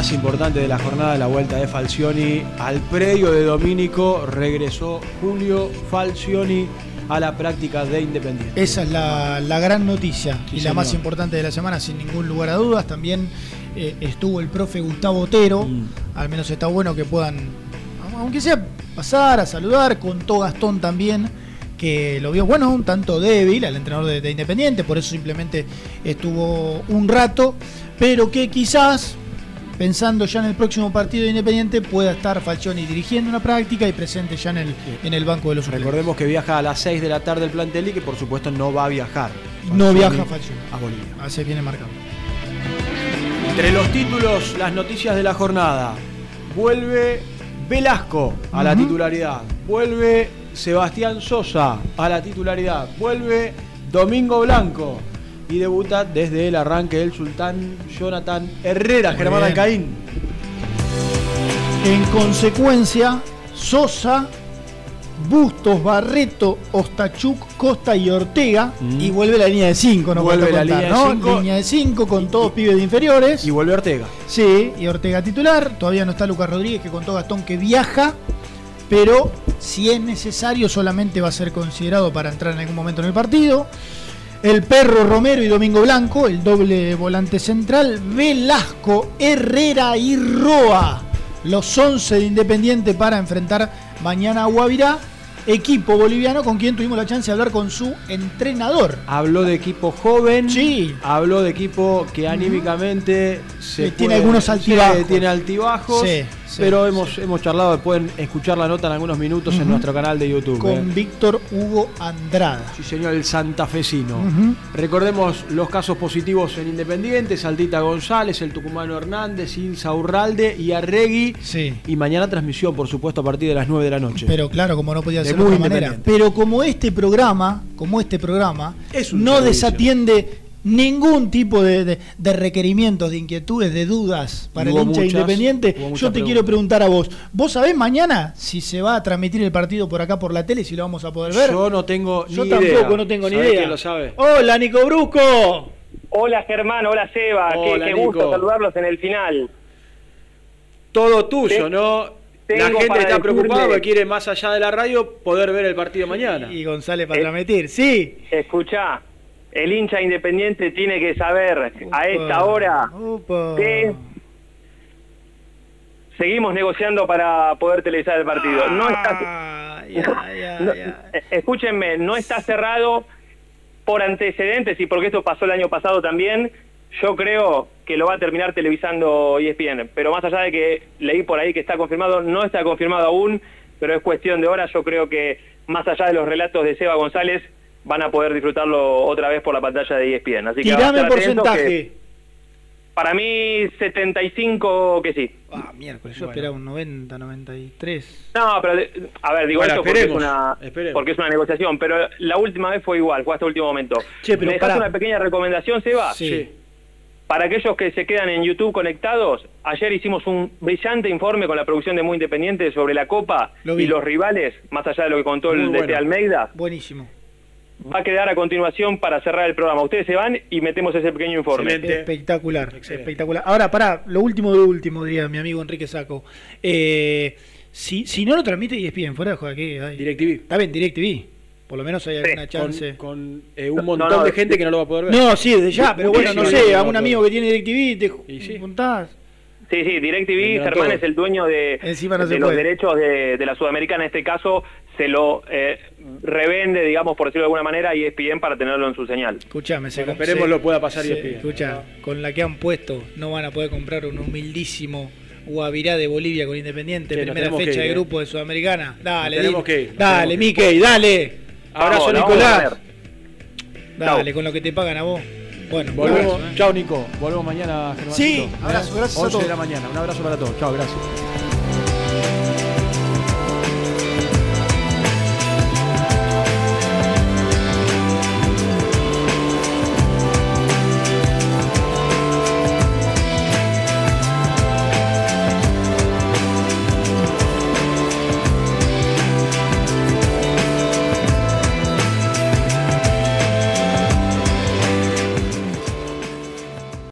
Más importante de la jornada de la vuelta de Falcioni al predio de Domínico regresó Julio Falcioni a la práctica de Independiente. Esa es la, la gran noticia Sí, y la más importante de la semana, sin ningún lugar a dudas. También eh, estuvo el profe Gustavo Otero. Mm. Al menos está bueno que puedan, aunque sea pasar a saludar. Contó Gastón también que lo vio, bueno, un tanto débil al entrenador de, de Independiente, por eso simplemente estuvo un rato, pero que quizás, pensando ya en el próximo partido de Independiente, pueda estar Falcioni dirigiendo una práctica y presente ya en el, en el banco de los suplentes. Recordemos que viaja a las 6 de la tarde el plantel y que por supuesto no va a viajar. No viaja Falcioni. A Bolivia. Así viene marcado. Entre los títulos, las noticias de la jornada. Vuelve Velasco a la titularidad. Vuelve Sebastián Sosa a la titularidad. Vuelve Domingo Blanco. Y debuta desde el arranque el sultán Jonathan Herrera, Muy Germán bien. Alcaín. En consecuencia, Sosa, Bustos, Barreto, Ostachuk, Costa y Ortega. Y vuelve la línea de 5, ¿no? Mm. Vuelve la contar, línea de cinco. Línea de 5 con todos pibes de inferiores. Y vuelve Ortega. Sí, y Ortega titular. Todavía no está Lucas Rodríguez, que contó Gastón que viaja. Pero si es necesario, solamente va a ser considerado para entrar en algún momento en el partido. El perro Romero y Domingo Blanco, el doble volante central. Velasco, Herrera y Roa. Los 11 de Independiente para enfrentar mañana a Guavirá. Equipo boliviano con quien tuvimos la chance de hablar con su entrenador. Habló de equipo joven. Sí. Habló de equipo que anímicamente se tiene puede- algunos sí, altibajos. tiene altibajos. Sí, sí, pero hemos, hemos charlado, pueden escuchar la nota en algunos minutos en nuestro canal de YouTube. Con eh. Víctor Hugo Andrada. Sí, señor, el santafesino. Recordemos los casos positivos en Independiente, Saltita González, el tucumano Hernández, Insa Urralde y Arregui. Sí. Y mañana transmisión, por supuesto, a partir de las 9 de la noche. Pero claro, como no podía De ser de muy otra manera. Pero como este programa, como este programa, Es no servicio. desatiende ningún tipo de, de- de requerimientos, de inquietudes, de dudas para Hubo el hincha muchas, independiente. Yo te preguntas. quiero preguntar a vos. ¿Vos sabés mañana si se va a transmitir el partido por acá por la tele, si lo vamos a poder ver? Yo no tengo Yo ni tampoco, idea. no tengo ni ¿Sabés idea. quién lo sabe? Hola, Nico Brusco. Hola Germán, hola Seba, qué- Hola, qué, Nico. gusto saludarlos en el final. Todo tuyo, ¿no? La gente está decirle- preocupada porque quiere más allá de la radio poder ver el partido mañana. Y González para Eh, transmitir, sí. Escuchá, el hincha independiente tiene que saber a esta hora que seguimos negociando para poder televisar el partido. No está, No, eh, escúchenme, no está cerrado por antecedentes y porque esto pasó el año pasado también. Yo creo que lo va a terminar televisando ESPN, pero más allá de que leí por ahí que está confirmado, no está confirmado aún, pero es cuestión de horas. Yo creo que más allá de los relatos de Seba González, van a poder disfrutarlo otra vez por la pantalla de ESPN. Así que Tirame a estar atentos porcentaje. que para mí 75 que sí. Ah, miércoles, yo esperaba un 90, 93. No, pero de- a ver, digo Bueno, esto porque es, una, esperemos. porque es una negociación, pero la última vez fue igual, fue hasta el último momento. Che, pero ¿Me dejas una pequeña recomendación, Seba? Sí. Para aquellos que se quedan en YouTube conectados, ayer hicimos un brillante informe con la producción de Muy Independiente sobre la Copa Lo y los rivales, más allá de lo que contó el Muy bueno. Almeida. Buenísimo. Va a quedar a continuación para cerrar el programa. Ustedes se van y metemos ese pequeño informe. Espectacular, espectacular. Ahora, pará, lo último de último, diría mi amigo Enrique Saco. Eh, si, si no lo transmite y ESPN, fuera de juego aquí. hay- DirecTV. Está bien, DirecTV. Por lo menos hay alguna chance. con, eh, un montón de gente que no lo va a poder ver. No, sí, desde ya, pero bueno, no sé, a un amigo que tiene DirecTV, te juntás. Sí, sí, DirecTV, Germán es el dueño de, Encima no de se los derechos de, de la Sudamericana. En este caso, se lo eh, revende, digamos, por decirlo de alguna manera, y ESPN para tenerlo en su señal. Escuchame, se esperemos lo pueda pasar sí, ESPN. Escucha, con la que han puesto, no van a poder comprar un humildísimo Guavirá de Bolivia con Independiente, Sí, primera fecha ir, de eh. grupo de Sudamericana. Dale, tenemos que ir, Dale, tenemos que ir. Mickey, dale. Abrazo, Vamos, la vamos a Nicolás. Dale, con lo que te pagan a vos. Bueno, Volvemos. abrazo, ¿eh? Chao, Nico. Volvemos mañana, Germán. Sí, abrazo, gracias a 11 de todos. la mañana. Un abrazo para todos. Chao, gracias.